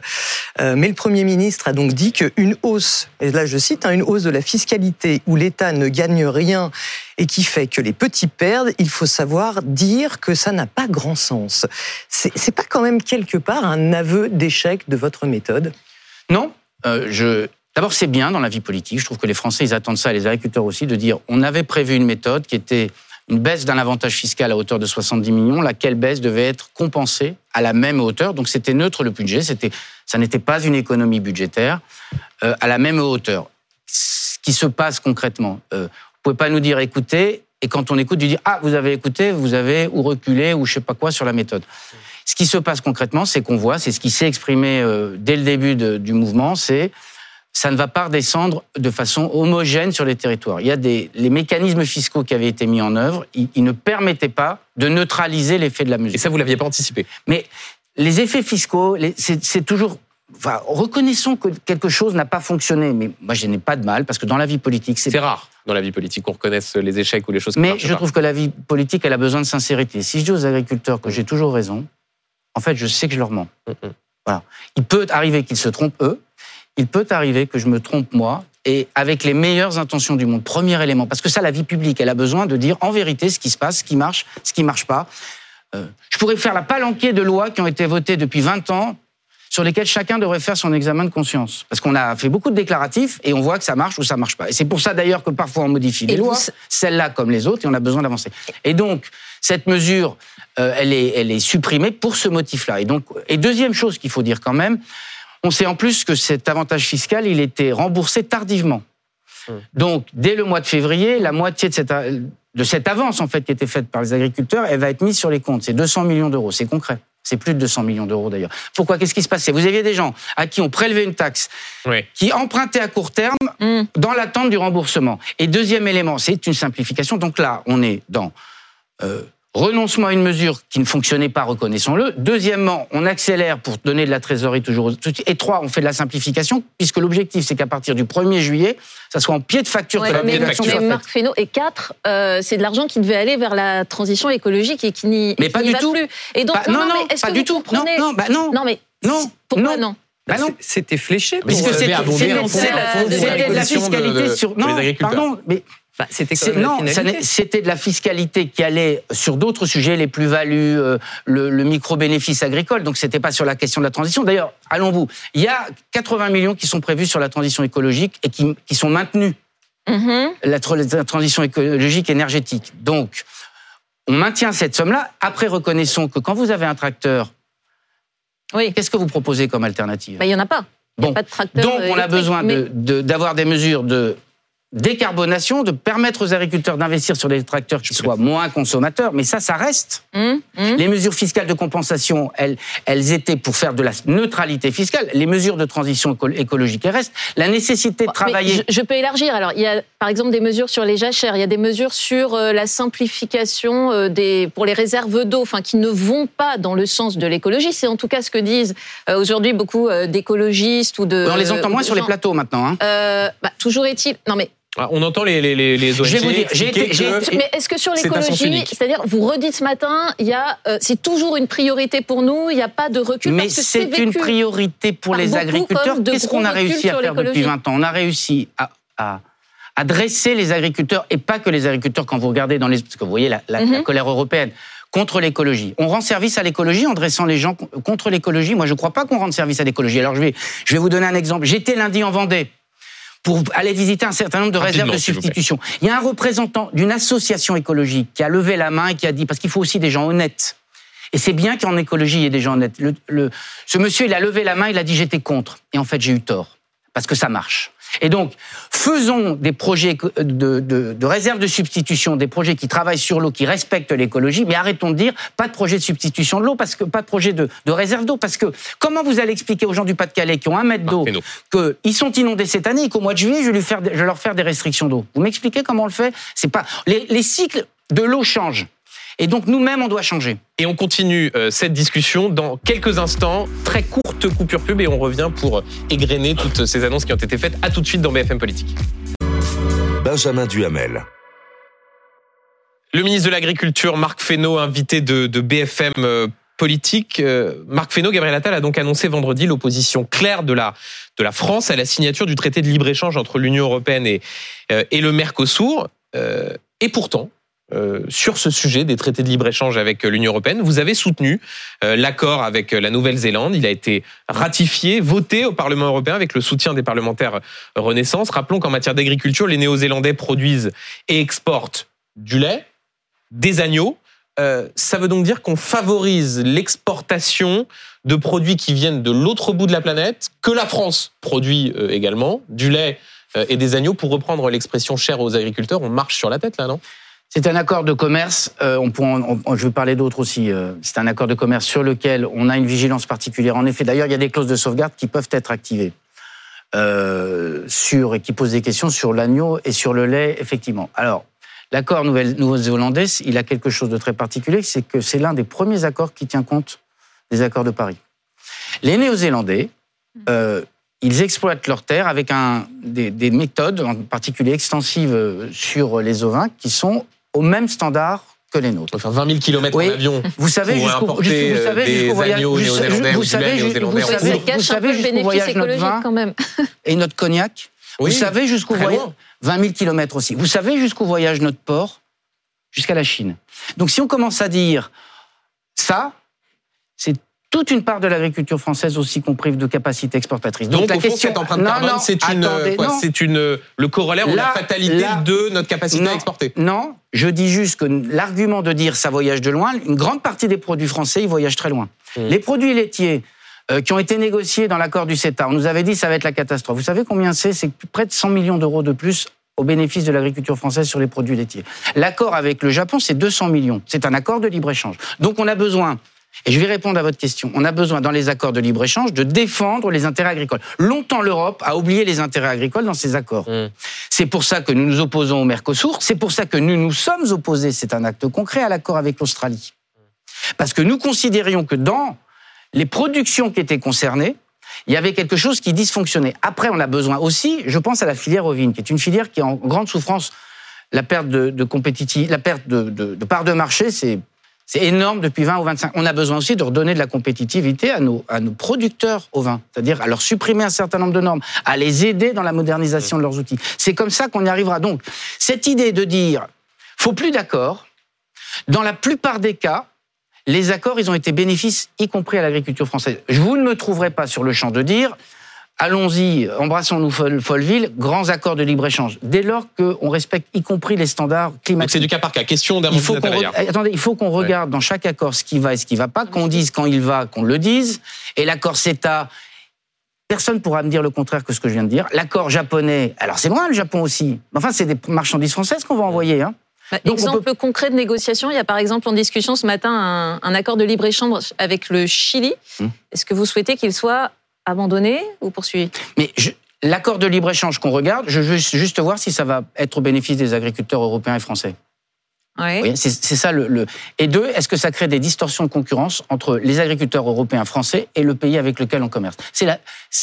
Euh, mais le Premier ministre a donc dit qu'une hausse, et là je cite, hein, une hausse de la fiscalité où l'État ne gagne rien et qui fait que les petits perdent, il faut savoir dire que ça n'a pas grand sens. C'est pas quand même quelque part un aveu d'échec de votre méthode? Non, euh. D'abord, c'est bien dans la vie politique. Je trouve que les Français, ils attendent ça, les agriculteurs aussi, de dire on avait prévu une méthode qui était une baisse d'un avantage fiscal à hauteur de 70 millions, laquelle baisse devait être compensée à la même hauteur. Donc c'était neutre le budget, ça n'était pas une économie budgétaire euh, à la même hauteur. Ce qui se passe concrètement, euh, pouvez pas nous dire écoutez, et quand on écoute, du dire ah vous avez écouté, vous avez ou reculé ou je sais pas quoi sur la méthode. Ce qui se passe concrètement, c'est qu'on voit, c'est ce qui s'est exprimé euh, dès le début de- du mouvement, c'est ça ne va pas redescendre de façon homogène sur les territoires. Il y a des les mécanismes fiscaux qui avaient été mis en œuvre, ils, ils ne permettaient pas de neutraliser l'effet de la mesure. Et ça, vous l'aviez pas anticipé. Mais les effets fiscaux, c'est toujours. Enfin, reconnaissons que quelque chose n'a pas fonctionné. Mais moi, je n'ai pas de mal parce que dans la vie politique, c'est C'est rare dans la vie politique qu'on reconnaisse les échecs ou les choses qui mais je pas. trouve que la vie politique, elle a besoin de sincérité. Si je dis aux agriculteurs que j'ai toujours raison, en fait, je sais que je leur mens. Voilà. Il peut arriver qu'ils se trompent eux. Il peut arriver que je me trompe moi. Et avec les meilleures intentions du monde. Premier élément. Parce que ça, la vie publique, elle a besoin de dire en vérité ce qui se passe, ce qui marche, ce qui marche pas. Euh, je pourrais faire la palanquée de lois qui ont été votées depuis 20 ans sur lesquelles chacun devrait faire son examen de conscience. Parce qu'on a fait beaucoup de déclaratifs et on voit que ça marche ou ça marche pas. Et c'est pour ça d'ailleurs que parfois on modifie les Et lois, celle-là comme les autres, et on a besoin d'avancer. Et donc, cette mesure, euh, elle, est, elle est supprimée pour ce motif-là. Et, donc, et deuxième chose qu'il faut dire quand même, on sait en plus que cet avantage fiscal, il était remboursé tardivement. Donc, dès le mois de février, la moitié de cette, de cette avance en fait qui était faite par les agriculteurs, elle va être mise sur les comptes. C'est 200 millions d'euros. C'est concret. C'est plus de 200 millions d'euros d'ailleurs. Pourquoi? Qu'est-ce qui se passait Vous aviez des gens à qui on prélevait une taxe, Oui. qui empruntaient à court terme Mm. dans l'attente du remboursement. Et deuxième élément, c'est une simplification. Donc là, on est dans euh, renoncement à une mesure qui ne fonctionnait pas, reconnaissons-le. Deuxièmement, on accélère pour donner de la trésorerie toujours. aux- Et trois, on fait de la simplification, puisque l'objectif, c'est qu'à partir du 1er juillet, ça soit en pied de facture Ouais, que mais, mais faite. Marc Fesneau, et 4, c'est de l'argent qui devait aller vers la transition écologique et qui n'y Mais pas du va tout. plus. Et donc, Bah, non, non, mais est-ce pas que du tout. Non, comprenez- non, bah non. Non, mais Non, pourquoi non. non Bah non. C'est- C'était fléché. Mais pour, Puisque euh, c'était la fiscalité sur non, agriculteurs. pardon, mais bah, c'était non, c'était de la fiscalité qui allait sur d'autres sujets, les plus-values, euh, le, le micro-bénéfice agricole. Donc, c'était pas sur la question de la transition. D'ailleurs, allons-vous. Il y a 80 millions qui sont prévus sur la transition écologique et qui, qui sont maintenus. Mhm. La, tr- la transition écologique énergétique. Donc, on maintient cette somme-là. Après, reconnaissons que quand vous avez un tracteur, Oui, qu'est-ce que vous proposez comme alternative? Bah, il n'y en a pas. A pas de tracteur. Donc, euh, on a électrique. besoin Mais- de- de- d'avoir des mesures de décarbonation, de permettre aux agriculteurs d'investir sur des tracteurs qui soient moins consommateurs. Mais ça, ça reste. Hum, hum. Les mesures fiscales de compensation, elles, elles étaient pour faire de la neutralité fiscale. Les mesures de transition éco- écologique, elles restent. La nécessité de Mais travailler. je, je peux élargir. Alors, il y a par exemple des mesures sur les jachères, il y a des mesures sur euh, la simplification euh, des, pour les réserves d'eau, enfin, qui ne vont pas dans le sens de l'écologie. C'est en tout cas ce que disent euh, aujourd'hui beaucoup euh, d'écologistes ou de. On les entend moins sur les plateaux maintenant. Hein. Euh, bah, toujours est-il. Non, mais Ah, On entend les, les, les, les ONG Je vais vous dire, j'ai expliquer été- j'ai que- été- Mais est-ce que sur l'écologie, c'est-à-dire, vous redites ce matin, il y a, euh, c'est toujours une priorité pour nous, il n'y a pas de recul Mais parce que c'est une priorité pour les agriculteurs. Qu'est-ce qu'on a réussi à faire depuis l'écologie. 20 ans? On a réussi à, à, à dresser les agriculteurs, et pas que les agriculteurs, quand vous regardez dans les... Parce que vous voyez la, la- la Mhm. colère européenne contre l'écologie. On rend service à l'écologie en dressant les gens co- contre l'écologie. Moi, je ne crois pas qu'on rende service à l'écologie. Alors, je vais, je vais vous donner un exemple. J'étais lundi en Vendée pour aller visiter un certain nombre de réserves de substitution. Il y a un représentant d'une association écologique qui a levé la main et qui a dit, parce qu'il faut aussi des gens honnêtes. Et c'est bien qu'en écologie, il y ait des gens honnêtes. Le- le- ce monsieur, il a levé la main, il a dit j'étais contre. Et en fait, j'ai eu tort. Parce que ça marche. Et donc, faisons des projets co- de, de, de réserve de substitution, des projets qui travaillent sur l'eau, qui respectent l'écologie, mais arrêtons de dire pas de projet de substitution de l'eau, parce que pas de projet de, de réserve d'eau, parce que comment vous allez expliquer aux gens du Pas-de-Calais qui ont un mètre d'eau qu'ils sont inondés cette année et qu'au mois de juillet, je lui faire, je vais leur faire des restrictions d'eau? Vous m'expliquez comment on le fait? C'est pas les, les cycles de l'eau changent. Et donc nous-mêmes, on doit changer. Et on continue euh, cette discussion dans quelques instants. Très courte coupure pub et on revient pour égrener toutes ces annonces qui ont été faites. À tout de suite dans BFM Politique. Benjamin Duhamel. Le ministre de l'Agriculture, Marc Fesneau, invité de, de BFM euh, Politique. Euh, Marc Fesneau, Gabriel Attal a donc annoncé vendredi l'opposition claire de la, de la France à la signature du traité de libre-échange entre l'Union européenne et, euh, et le Mercosur. Euh, et pourtant, euh, sur ce sujet des traités de libre-échange avec l'Union européenne, vous avez soutenu euh, l'accord avec la Nouvelle-Zélande. Il a été ratifié, voté au Parlement européen avec le soutien des parlementaires Renaissance. Rappelons qu'en matière d'agriculture, les Néo-Zélandais produisent et exportent du lait, des agneaux. Euh, ça veut donc dire qu'on favorise l'exportation de produits qui viennent de l'autre bout de la planète, que la France produit euh, également, du lait euh, et des agneaux. Pour reprendre l'expression chère aux agriculteurs, on marche sur la tête là, non? C'est un accord de commerce. euh, on en- on- je vais parler d'autres aussi. euh, c'est un accord de commerce sur lequel on a une vigilance particulière. En effet, d'ailleurs, il y a des clauses de sauvegarde qui peuvent être activées. euh, sur, et qui pose des questions sur l'agneau et sur le lait, effectivement. Alors, l'accord nouvelle-zélandais, il a quelque chose de très particulier, c'est que c'est l'un des premiers accords qui tient compte des accords de Paris. Les Néo-Zélandais, euh, ils exploitent leurs terres avec un, des, des méthodes, en particulier extensives euh, sur les ovins, qui sont au même standard que les nôtres. Enfin, 20 000 km Oui. en avion. Vous savez jusqu'où vous savez euh, jusqu'où voyage vous- vous savez jusqu'où voyage notre vin quand même. (laughs) et notre cognac Oui. Vous savez jusqu'où voyage loin. 20 000 kilomètres aussi. Vous savez jusqu'où voyage notre port Jusqu'à la Chine. Donc si on commence à dire ça, c'est toute une part de l'agriculture française aussi qu'on prive de capacité exportatrice. Donc, la au fond, cette empreinte Non, carbone, non, c'est une, attendez, quoi, une, le corollaire ou la fatalité là- de notre capacité non, à exporter. Non, je dis juste que l'argument de dire ça voyage de loin, une grande partie des produits français, ils voyagent très loin. Mmh. Les produits laitiers euh, qui ont été négociés dans l'accord du CETA, on nous avait dit ça va être la catastrophe. Vous savez combien c'est? C'est près de 100 millions d'euros de plus au bénéfice de l'agriculture française sur les produits laitiers. L'accord avec le Japon, c'est 200 millions. C'est un accord de libre-échange. Donc on a besoin, et je vais répondre à votre question, on a besoin dans les accords de libre-échange de défendre les intérêts agricoles. Longtemps l'Europe a oublié les intérêts agricoles dans ses accords. Mm. C'est pour ça que nous nous opposons au Mercosur, c'est pour ça que nous nous sommes opposés, c'est un acte concret à l'accord avec l'Australie. Parce que nous considérions que dans les productions qui étaient concernées, il y avait quelque chose qui dysfonctionnait. Après, on a besoin aussi, je pense à la filière ovine, qui est une filière qui est en grande souffrance. La perte de, de compétitiv- la perte de, de, de part de marché, c'est c'est énorme depuis 20 ou 25. On a besoin aussi de redonner de la compétitivité à nos, à nos producteurs ovins, c'est-à-dire à leur supprimer un certain nombre de normes, à les aider dans la modernisation de leurs outils. C'est comme ça qu'on y arrivera. Donc, cette idée de dire, faut plus d'accord, dans la plupart des cas, les accords, ils ont été bénéfices, y compris à l'agriculture française. Je vous ne me trouverez pas sur le champ de dire, allons-y, embrassons-nous Foll- Folleville, grands accords de libre-échange. Dès lors qu'on respecte y compris les standards Donc c'est climatiques. du cas par cas. Question Il d'Amandine faut qu'on Atalaya. re- attendez, il faut qu'on regarde dans chaque accord ce qui va et ce qui va pas, qu'on dise quand il va, qu'on le dise. Et l'accord CETA, personne pourra me dire le contraire que ce que je viens de dire. L'accord japonais, alors c'est loin le Japon aussi. Mais Enfin, c'est des marchandises françaises qu'on va envoyer. Hein. Bah, Donc, exemple concret de négociation, il y a par exemple en discussion ce matin un, un accord de libre-échange avec le Chili. Hmm. Est-ce que vous souhaitez qu'il soit abandonné ou poursuivi? Mais l'accord de libre-échange qu'on regarde, je veux juste, voir si ça va être au bénéfice des agriculteurs européens et français. Voyez, c'est ça le, le- Et deux, est-ce que ça crée des distorsions de concurrence entre les agriculteurs européens français et le pays avec lequel on commerce? C'est la,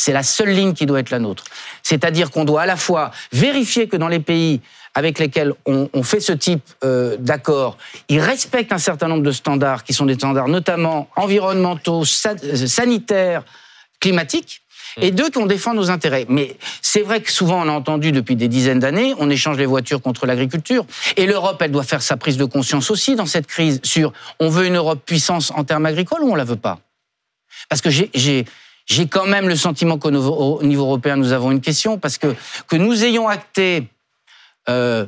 la seule ligne qui doit être la nôtre. C'est-à-dire qu'on doit à la fois vérifier que dans les pays avec lesquels on, on fait ce type euh, d'accord, ils respectent un certain nombre de standards qui sont des standards notamment environnementaux, euh, sanitaires, climatiques. Et deux, qu'on défend nos intérêts. Mais c'est vrai que souvent, on a entendu depuis des dizaines d'années, on échange les voitures contre l'agriculture. Et l'Europe, elle doit faire sa prise de conscience aussi dans cette crise sur on veut une Europe puissance en termes agricoles ou on la veut pas? Parce que j'ai- j'ai j'ai quand même le sentiment qu'au niveau, au niveau européen, nous avons une question, parce que que nous ayons acté euh,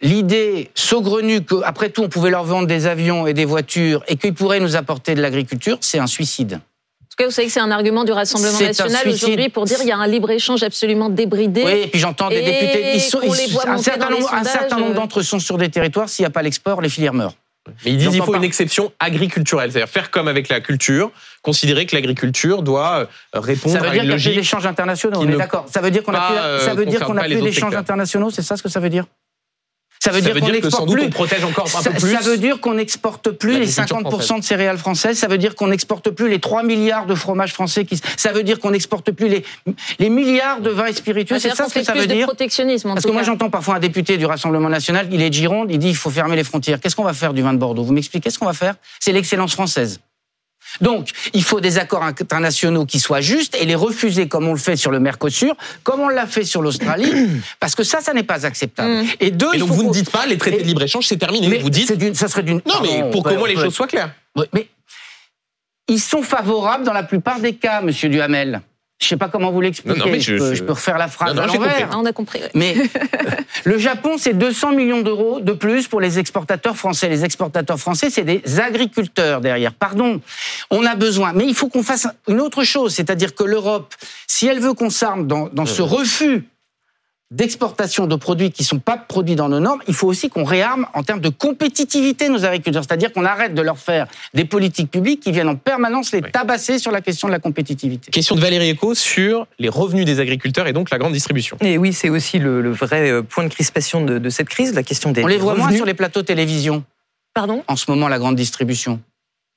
l'idée saugrenue qu'après tout, on pouvait leur vendre des avions et des voitures et qu'ils pourraient nous apporter de l'agriculture, c'est un suicide. Tout cas, vous savez que c'est un argument du Rassemblement national aujourd'hui pour dire qu'il y a un libre-échange absolument débridé. Oui, et puis j'entends des députés. Ils sont, ils- voit un certain nombre, un certain nombre d'entre eux sont sur des territoires. S'il n'y a pas l'export, les filières meurent. Mais ils disent qu'il faut pas. une exception agriculturelle, c'est-à-dire faire comme avec la culture, considérer que l'agriculture doit euh, répondre Ça veut à dire une qu'il n'y a plus logique. d'échanges internationaux. On est d'accord. Ça veut dire qu'on n'a plus, euh, d'échanges internationaux. C'est ça ce que ça veut dire? Ça veut Ça dire veut qu'on dire que sans n'exporte doute plus. on protège encore un Ça, peu plus. ça veut dire qu'on n'exporte plus les l'agriculture 50% de céréales françaises. Ça veut dire qu'on n'exporte plus les 3 milliards de fromages français. Qui, ça veut dire qu'on n'exporte plus les, les milliards de vins et spiritueux. C'est ça ce que ça veut dire protectionnisme. en Parce tout que moi j'entends parfois un député du Rassemblement national, il est de Gironde, il dit il faut fermer les frontières. Qu'est-ce qu'on va faire du vin de Bordeaux? Vous m'expliquez ce qu'on va faire? C'est l'excellence française. Donc, il faut des accords internationaux qui soient justes et les refuser comme on le fait sur le Mercosur, comme on l'a fait sur l'Australie, (clears throat) parce que ça, ça n'est pas acceptable. Mm. Et deux, Et donc vous ne dites pas les traités de libre-échange, c'est terminé. mais Vous dites ça serait d'une. non, mais pour peut- moins les choses soient claires. Oui, mais ils sont favorables dans la plupart des cas, Monsieur Duhamel. Je sais pas comment vous l'expliquer. Non, non, mais je, je- peux, je- je peux refaire la phrase Non, non, à l'envers. compris. On a compris. ouais. Mais euh, (laughs) (laughs) le Japon, c'est 200 millions d'euros de plus pour les exportateurs français. Les exportateurs français, c'est des agriculteurs derrière. Pardon, on a besoin. Mais il faut qu'on fasse une autre chose, c'est-à-dire que l'Europe, si elle veut qu'on s'arme dans, dans ce refus d'exportation de produits qui sont pas produits dans nos normes, il faut aussi qu'on réarme en termes de compétitivité nos agriculteurs. C'est-à-dire qu'on arrête de leur faire des politiques publiques qui viennent en permanence les tabasser sur la question de la compétitivité. Question de Valérie Eco sur les revenus des agriculteurs et donc la grande distribution. Et oui, c'est aussi le, le vrai euh, point de crispation de, de cette crise, la question des On les voit moins sur les plateaux télévision Pardon? En ce moment, la grande distribution.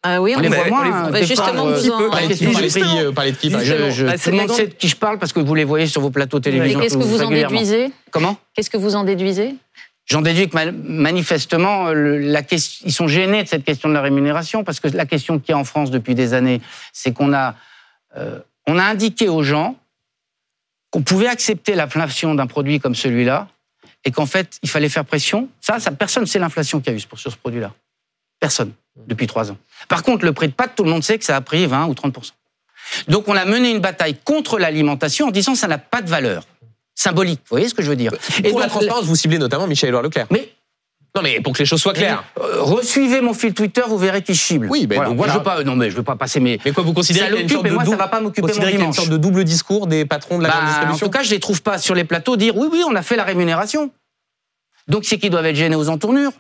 Ah oui, On on les voit on moins. les- hein, bah, des justement, fois, vous en- Parlez de qui, justement, parlez de qui, je, je, Bah, tout c'est le la monde grande- sait de qui je parle parce que vous les voyez sur vos plateaux Mais télévision. qu'est-ce que vous en déduisez Comment? Qu'est-ce que vous en déduisez? J'en déduis que ma- manifestement, euh, le- la question, ils sont gênés de cette question de la rémunération parce que la question qu'il y a en France depuis des années, c'est qu'on a, euh, on a indiqué aux gens qu'on pouvait accepter l'inflation d'un produit comme celui-là et qu'en fait, il fallait faire pression. Ça, ça personne ne sait l'inflation qu'il y a eu sur ce produit-là. Personne, depuis trois ans. Par contre, le prix de pâte, tout le monde sait que ça a pris 20 ou 30 Donc, on a mené une bataille contre l'alimentation en disant ça n'a pas de valeur symbolique. Vous voyez ce que je veux dire? Et pour la donc, transparence, vous ciblez notamment Michel-Édouard Leclerc. Mais Non, mais pour que les choses soient claires. euh, resuivez mon fil Twitter, vous verrez qui cible. Oui, ben, donc voilà. Je veux pas, non, mais je veux pas passer mes. Mais quoi, vous considérez Ça qu'il y a une sorte et de ça double- va pas m'occuper mon dimanche. sorte de double discours des patrons de la grande Bah, en distribution tout cas, je les trouve pas sur les plateaux dire oui, oui, on a fait la rémunération. Donc c'est qu'ils doivent être gênés aux entournures.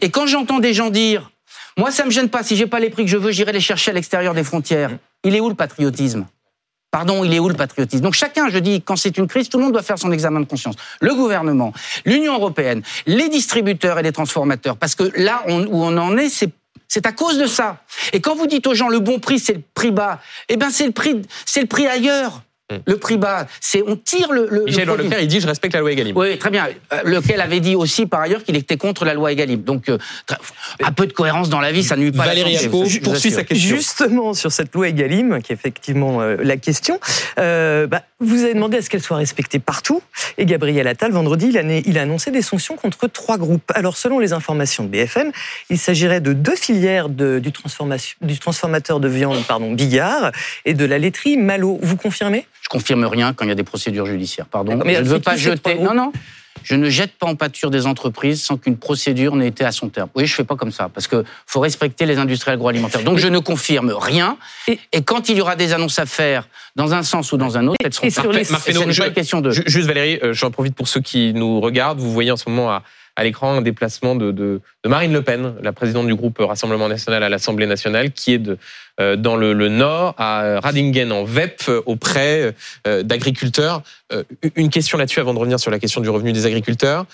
Et quand j'entends des gens dire, moi ça me gêne pas, si j'ai pas les prix que je veux, j'irai les chercher à l'extérieur des frontières. Il est où le patriotisme? Pardon, il est où le patriotisme? Donc chacun, je dis, quand c'est une crise, tout le monde doit faire son examen de conscience. Le gouvernement, l'Union européenne, les distributeurs et les transformateurs, parce que là où on en est, c'est c'est à cause de ça. Et quand vous dites aux gens le bon prix, c'est le prix bas, eh ben c'est le prix, c'est le prix ailleurs. Le prix bas, c'est on tire le. le- le Michel-Édouard produit. Leclerc, il dit je respecte la loi Egalim. Oui, très bien. Euh, lequel avait dit aussi par ailleurs qu'il était contre la loi Egalim. Donc, euh, très- un peu de cohérence dans la vie, ça nuit pas. Valérie vous poursuit sa question. Justement, sur cette loi Egalim, qui est effectivement euh, la question, euh, bah, vous avez demandé à ce qu'elle soit respectée partout. Et Gabriel Attal, vendredi, il a, né- il a annoncé des sanctions contre trois groupes. Alors, selon les informations de BFM, il s'agirait de deux filières de- du, transformateur de viande pardon, Billard et de la laiterie Malo. Vous confirmez? Je confirme rien quand il y a des procédures judiciaires. Pardon. Mais je ne veux pas jeter. Non, non. Je ne jette pas en pâture des entreprises sans qu'une procédure n'ait été à son terme. Oui, je fais pas comme ça parce que faut respecter les industries agroalimentaires. Donc je ne confirme rien. Et- Et, quand il y aura des annonces à faire dans un sens ou dans un autre, elles seront faites. les- Marc je- pas question de. Ju- Juste Valérie, euh, j'en profite pour ceux qui nous regardent. Vous voyez en ce moment à, à l'écran un déplacement de, de, de Marine Le Pen, la présidente du groupe Rassemblement National à l'Assemblée nationale, qui est de, euh, dans le, le nord, à Radingen en VEP, euh, auprès euh, d'agriculteurs. Euh, une question là-dessus avant de revenir sur la question du revenu des agriculteurs.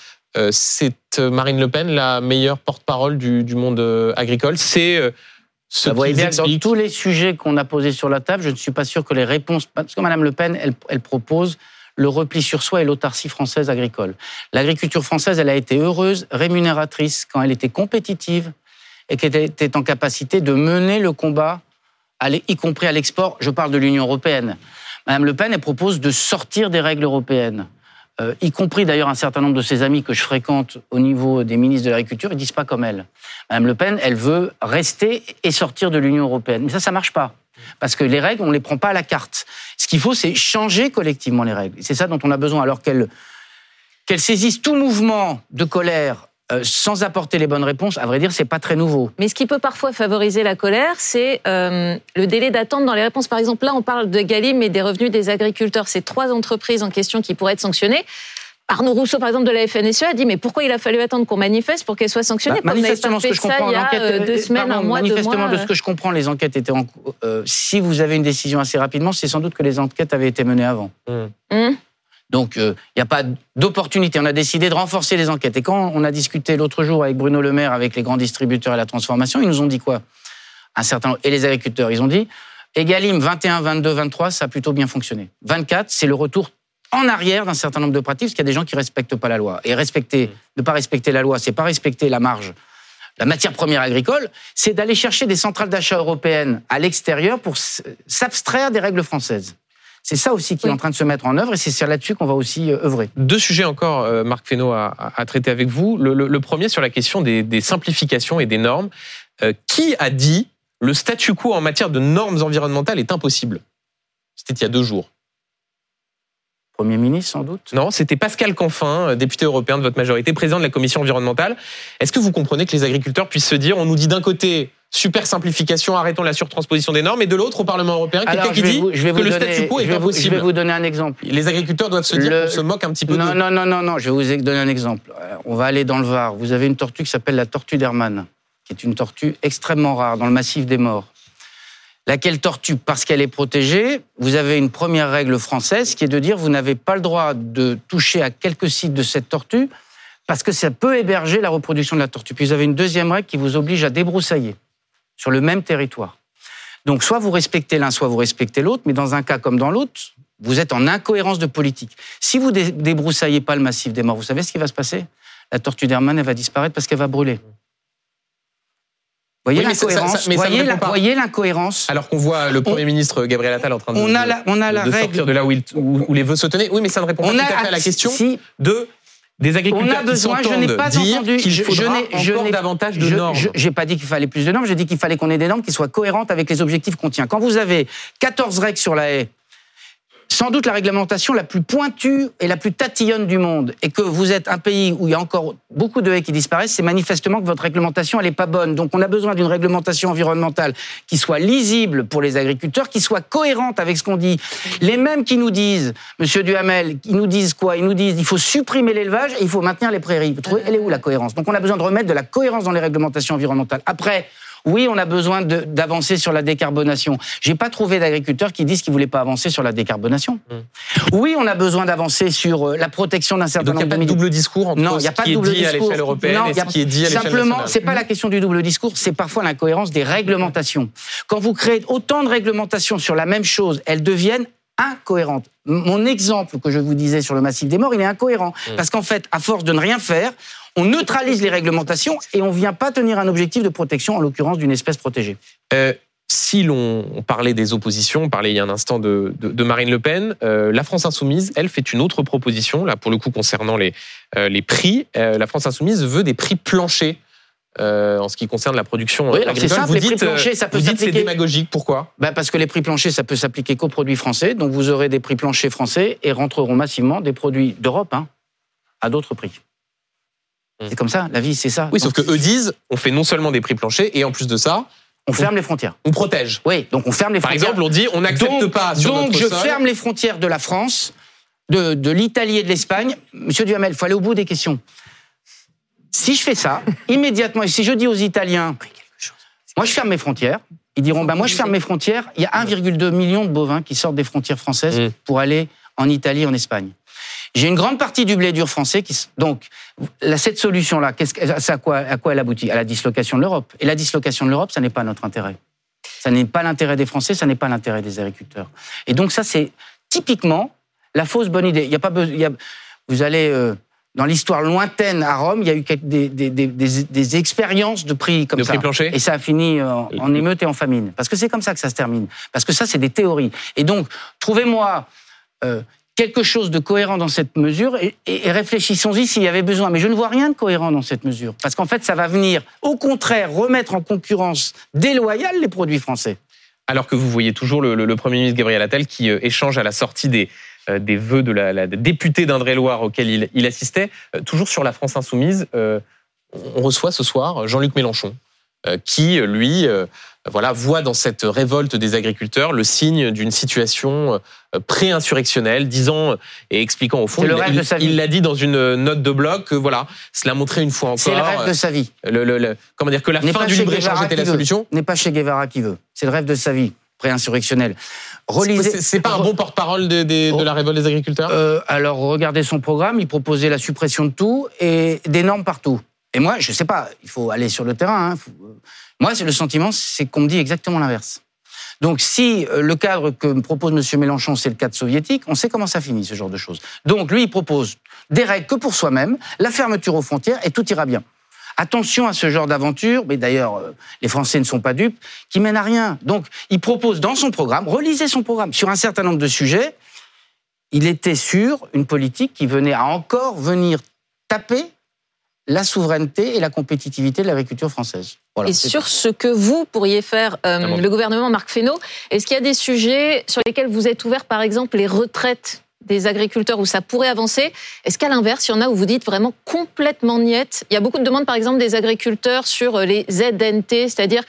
C'est Marine Le Pen la meilleure porte-parole du, du monde agricole. C'est ce bien que dans tous les sujets qu'on a posés sur la table, je ne suis pas sûr que les réponses. Parce que Mme Le Pen, elle, elle propose le repli sur soi et l'autarcie française agricole. L'agriculture française, elle a été heureuse, rémunératrice quand elle était compétitive et qu'elle était en capacité de mener le combat, y compris à l'export. Je parle de l'Union européenne. Mme Le Pen, elle propose de sortir des règles européennes. Euh, y compris d'ailleurs un certain nombre de ses amis que je fréquente au niveau des ministres de l'Agriculture, ils disent pas comme elle. Madame Le Pen, elle veut rester et sortir de l'Union européenne. Mais ça, ça marche pas. Parce que les règles, on les prend pas à la carte. Ce qu'il faut, c'est changer collectivement les règles. C'est ça dont on a besoin. Alors qu'elle qu'elle saisisse tout mouvement de colère euh, sans apporter les bonnes réponses, à vrai dire, c'est pas très nouveau. Mais ce qui peut parfois favoriser la colère, c'est euh, le délai d'attente dans les réponses. Par exemple, là, on parle de Galim et des revenus des agriculteurs. C'est trois entreprises en question qui pourraient être sanctionnées. Arnaud Rousseau, par exemple, de la FNSE, a dit mais pourquoi il a fallu attendre qu'on manifeste pour qu'elle soit sanctionnée Bah, manifestement, ce que je comprends, l'enquête, euh, deux euh, semaines, pardon, un mois, deux manifestement, mois. de ce que je comprends, les enquêtes étaient en euh, si vous avez une décision assez rapidement, c'est sans doute que les enquêtes avaient été menées avant. Hum. Donc, il n'y a pas d'opportunité. On a décidé de renforcer les enquêtes. Et quand on a discuté l'autre jour avec Bruno Le Maire, avec les grands distributeurs et la transformation, ils nous ont dit quoi? Un certain et les agriculteurs, ils ont dit Egalim 21, 22, 23, ça a plutôt bien fonctionné. 24, c'est le retour en arrière d'un certain nombre de pratiques, parce qu'il y a des gens qui respectent pas la loi. Et respecter, ne pas respecter la loi, c'est pas respecter la marge. La matière première agricole, c'est d'aller chercher des centrales d'achat européennes à l'extérieur pour s'abstraire des règles françaises. C'est ça aussi qui est en train de se mettre en œuvre et c'est sur là-dessus qu'on va aussi euh, œuvrer. Deux sujets encore, euh, Marc Fesneau, à, à- à traiter avec vous. Le, le- le premier sur la question des, des simplifications et des normes. Euh, qui a dit le statu quo en matière de normes environnementales est impossible? C'était il y a deux jours. Premier ministre, sans doute. Non, c'était Pascal Canfin, euh, député européen de votre majorité, président de la commission environnementale. Est-ce que vous comprenez que les agriculteurs puissent se dire, on nous dit d'un côté, super simplification, arrêtons la surtransposition des normes, et de l'autre, au Parlement européen, quelqu'un qui dit vous- je vais que vous le donner- statu quo je est vous- Je impossible. vais vous donner un exemple. Les agriculteurs doivent se dire Le- qu'on se moque un petit peu Non, de... non, non, non, non, je vais vous donner un exemple. Euh, On va aller dans le Var. Vous avez une tortue qui s'appelle la tortue d'Hermann, qui est une tortue extrêmement rare dans le massif des morts. Laquelle tortue, parce qu'elle est protégée, vous avez une première règle française qui est de dire vous n'avez pas le droit de toucher à quelques sites de cette tortue parce que ça peut héberger la reproduction de la tortue. Puis vous avez une deuxième règle qui vous oblige à débroussailler sur le même territoire. Donc soit vous respectez l'un, soit vous respectez l'autre, mais dans un cas comme dans l'autre, vous êtes en incohérence de politique. Si vous dé- débroussaillez pas le massif des morts, vous savez ce qui va se passer? La tortue d'Hermann, elle va disparaître parce qu'elle va brûler. Voyez Oui, l'incohérence Voyez l'incohérence Alors qu'on voit le Premier ministre Gabriel Attal en train de, On a la- on a de- la de règle. sortir de là où, il- où- où les vœux se tenaient. Oui, mais ça ne répond pas On tout a à fait à la question si, de des on agriculteurs a besoin, qui je n'ai pas dire entendu. qu'il je- je faudra n'ai- je encore n'ai- davantage de je- normes. je- J'ai pas dit qu'il fallait plus de normes, j'ai dit qu'il fallait qu'on ait des normes qui soient cohérentes avec les objectifs qu'on tient. Quand vous avez 14 règles sur la haie, sans doute la réglementation la plus pointue et la plus tatillonne du monde, et que vous êtes un pays où il y a encore beaucoup de haies qui disparaissent, c'est manifestement que votre réglementation, elle n'est pas bonne. Donc on a besoin d'une réglementation environnementale qui soit lisible pour les agriculteurs, qui soit cohérente avec ce qu'on dit. Les mêmes qui nous disent, Monsieur Duhamel, ils nous disent quoi? Ils nous disent il faut supprimer l'élevage et il faut maintenir les prairies. Vous trouvez, elle est où la cohérence? Donc on a besoin de remettre de la cohérence dans les réglementations environnementales. Après, oui, on a besoin de- d'avancer sur la décarbonation. J'ai pas trouvé d'agriculteurs qui disent qu'ils voulaient pas avancer sur la décarbonation. Oui, on a besoin d'avancer sur euh, la protection d'un certain Donc il n'y a nombre pas de de double discours entre Non, il ce n'y a pas qui de est double dit à discours. l'échelle européenne Non, et y a- ce qui est dit à l'échelle Simplement, c'est pas la question du double discours, c'est parfois l'incohérence des réglementations. Quand vous créez autant de réglementations sur la même chose, elles deviennent incohérentes. M- Mon exemple que je vous disais sur le massif des morts, il est incohérent. Mm. Parce qu'en fait, à force de ne rien faire, on neutralise les réglementations et on vient pas tenir un objectif de protection, en l'occurrence d'une espèce protégée. Euh, si l'on on parlait des oppositions, on parlait il y a un instant de, de- de Marine Le Pen, euh, la France Insoumise, elle, fait une autre proposition, là, pour le coup, concernant les, euh, les prix. La France Insoumise veut des prix planchers euh, en ce qui concerne la production Oui, euh, agricole. simple, vous les prix dites, euh, planchers, ça peut dites c'est s'appliquer. démagogique. Pourquoi? Ben parce que les prix planchers, ça peut s'appliquer qu'aux produits français. Donc vous aurez des prix planchers français et rentreront massivement des produits d'Europe hein, à d'autres prix. Hmm. C'est comme ça, la vie, c'est ça. Oui, sauf que eux disent, on fait non seulement des prix planchers, et en plus de ça, on ferme les frontières. on protège. Oui, donc on ferme les Par frontières. exemple, on dit, on n'accepte pas sur donc notre je sol. ferme les frontières de la France, de, de l'Italie et de l'Espagne. Monsieur Duhamel, il faut aller au bout des questions. Si je fais ça, (laughs) immédiatement, et si je dis aux Italiens, moi je ferme mes frontières, ils diront, ben moi je ferme mes frontières, il y a 1,2 million de bovins qui sortent des frontières françaises Mm. pour aller en Italie, en Espagne. J'ai une grande partie du blé dur français qui donc là, cette solution là, qu'est-ce que c'est à quoi à quoi elle aboutit? À la dislocation de l'Europe. Et la dislocation de l'Europe, ça n'est pas notre intérêt. Ça n'est pas l'intérêt des Français, ça n'est pas l'intérêt des agriculteurs. Et donc ça, c'est typiquement la fausse bonne idée. Il y a pas besoin. il y a- vous allez euh, dans l'histoire lointaine à Rome, il y a eu des, des, des, des- des expériences de prix comme De ça. prix plancher Et ça a fini euh, en, en émeute et en famine. Parce que c'est comme ça que ça se termine. Parce que ça, c'est des théories. Et donc, trouvez-moi euh, quelque chose de cohérent dans cette mesure et, et- et réfléchissons-y s'il y avait besoin. Mais je ne vois rien de cohérent dans cette mesure. Parce qu'en fait, ça va venir, au contraire, remettre en concurrence déloyale les produits français. Alors que vous voyez toujours le, le- le Premier ministre Gabriel Attal qui euh, échange à la sortie des, des vœux de la, la députée d'Indre-et-Loire auquel il, il assistait, euh, toujours sur la France insoumise, euh, on reçoit ce soir Jean-Luc Mélenchon, euh, qui, euh, lui, euh, voilà, voit dans cette révolte des agriculteurs le signe d'une situation euh, pré-insurrectionnelle, disant euh, et expliquant au fond, le il- rêve il de sa vie. il l'a dit dans une note de blog que voilà, cela montrait une fois encore C'est le rêve de sa vie. euh, le- le- le- comment dire que la fin pas du chez libre-échange Guevara était qui la veut. solution. N'est pas chez Guevara qui veut. C'est le rêve de sa vie, pré-insurrectionnel. Relisez- C'est pas un bon porte-parole de, de- de la révolte des agriculteurs? Euh, alors, regardez son programme, il proposait la suppression de tout et des normes partout. Et moi, je sais pas, il faut aller sur le terrain. hein, faut- Moi, c'est le sentiment, c'est qu'on me dit exactement l'inverse. Donc, si euh, le cadre que me propose M. Mélenchon, c'est le cadre soviétique, on sait comment ça finit, ce genre de choses. Donc, lui, il propose des règles que pour soi-même, la fermeture aux frontières, et tout ira bien. Attention à ce genre d'aventure, mais d'ailleurs, euh, les Français ne sont pas dupes, qui mènent à rien. Donc, il propose dans son programme, relisez son programme, sur un certain nombre de sujets, il était sur une politique qui venait à encore venir taper la souveraineté et la compétitivité de l'agriculture française. Voilà, Et sur ce que vous pourriez faire, euh, bon. le gouvernement Marc Fesneau, est-ce qu'il y a des sujets sur lesquels vous êtes ouvert, par exemple les retraites des agriculteurs où ça pourrait avancer Est-ce qu'à l'inverse, il y en a où vous dites vraiment complètement niette Il y a beaucoup de demandes, par exemple, des agriculteurs sur euh, les ZNT, c'est-à-dire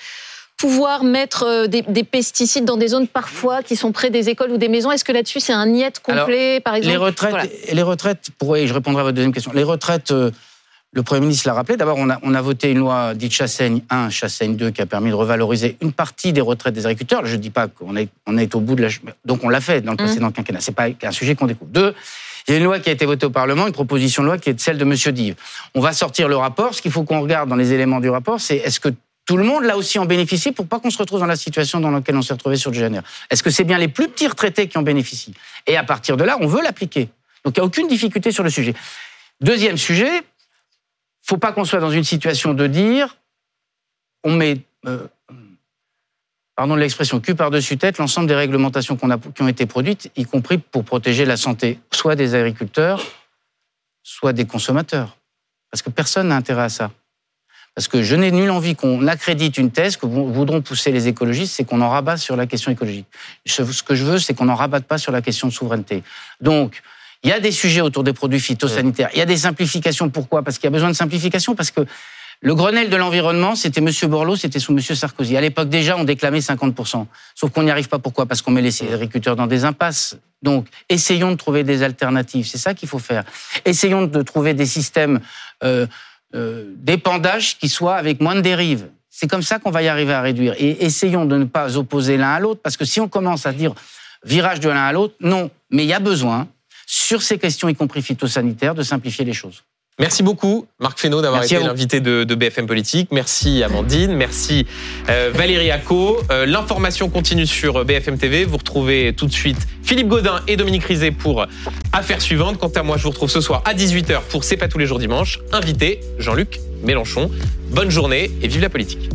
pouvoir mettre euh, des, des pesticides dans des zones parfois qui sont près des écoles ou des maisons. Est-ce que là-dessus c'est un niet complet, par exemple? Les retraites, Voilà. les retraites, pour, oui, je répondrai à votre deuxième question. Les retraites, euh, le Premier ministre l'a rappelé. D'abord, on a, on a voté une loi dite Chassaigne 1, Chassaigne 2, qui a permis de revaloriser une partie des retraites des agriculteurs. Je ne dis pas qu'on est, on est au bout de la. Donc, on l'a fait dans le Mmh. précédent quinquennat. C'est pas un sujet qu'on découvre. Deux, il y a une loi qui a été votée au Parlement, une proposition de loi qui est celle de M. Dive. On va sortir le rapport. Ce qu'il faut qu'on regarde dans les éléments du rapport, c'est est-ce que tout le monde, là aussi, en bénéficie pour pas qu'on se retrouve dans la situation dans laquelle on s'est retrouvé sur le GNR. Est-ce que c'est bien les plus petits retraités qui en bénéficient? Et à partir de là, on veut l'appliquer. Donc il n'y a aucune difficulté sur le sujet. Deuxième sujet, faut pas qu'on soit dans une situation de dire on met, euh, pardon de l'expression, cul par-dessus tête l'ensemble des réglementations qu'on a, qui ont été produites, y compris pour protéger la santé soit des agriculteurs, soit des consommateurs. Parce que personne n'a intérêt à ça. Parce que je n'ai nulle envie qu'on accrédite une thèse que vou- voudront pousser les écologistes, c'est qu'on en rabatte sur la question écologique. Ce ce que je veux, c'est qu'on n'en rabatte pas sur la question de souveraineté. Donc, il y a des sujets autour des produits phytosanitaires. Il y a des simplifications. Pourquoi? Parce qu'il y a besoin de simplification. Parce que le Grenelle de l'environnement, c'était M. Borloo, c'était sous M. Sarkozy. À l'époque, déjà, on déclamait 50%. Sauf qu'on n'y arrive pas. Pourquoi? Parce qu'on met les agriculteurs dans des impasses. Donc, essayons de trouver des alternatives. C'est ça qu'il faut faire. Essayons de trouver des systèmes euh, euh, d'épandage qui soient avec moins de dérives. C'est comme ça qu'on va y arriver à réduire. Et essayons de ne pas opposer l'un à l'autre, parce que si on commence à dire virage de l'un à l'autre, non. Mais il y a besoin, sur ces questions, y compris phytosanitaires, de simplifier les choses. Merci beaucoup, Marc Fesneau, d'avoir été l'invité de, de BFM Politique. Merci, Amandine. Merci, euh, Valérie Acco. Euh, L'information continue sur BFM TV. Vous retrouvez tout de suite Philippe Godin et Dominique Rizet pour Affaires suivantes. Quant à moi, je vous retrouve ce soir à 18h pour C'est pas tous les jours dimanche. Invité, Jean-Luc Mélenchon. Bonne journée et vive la politique.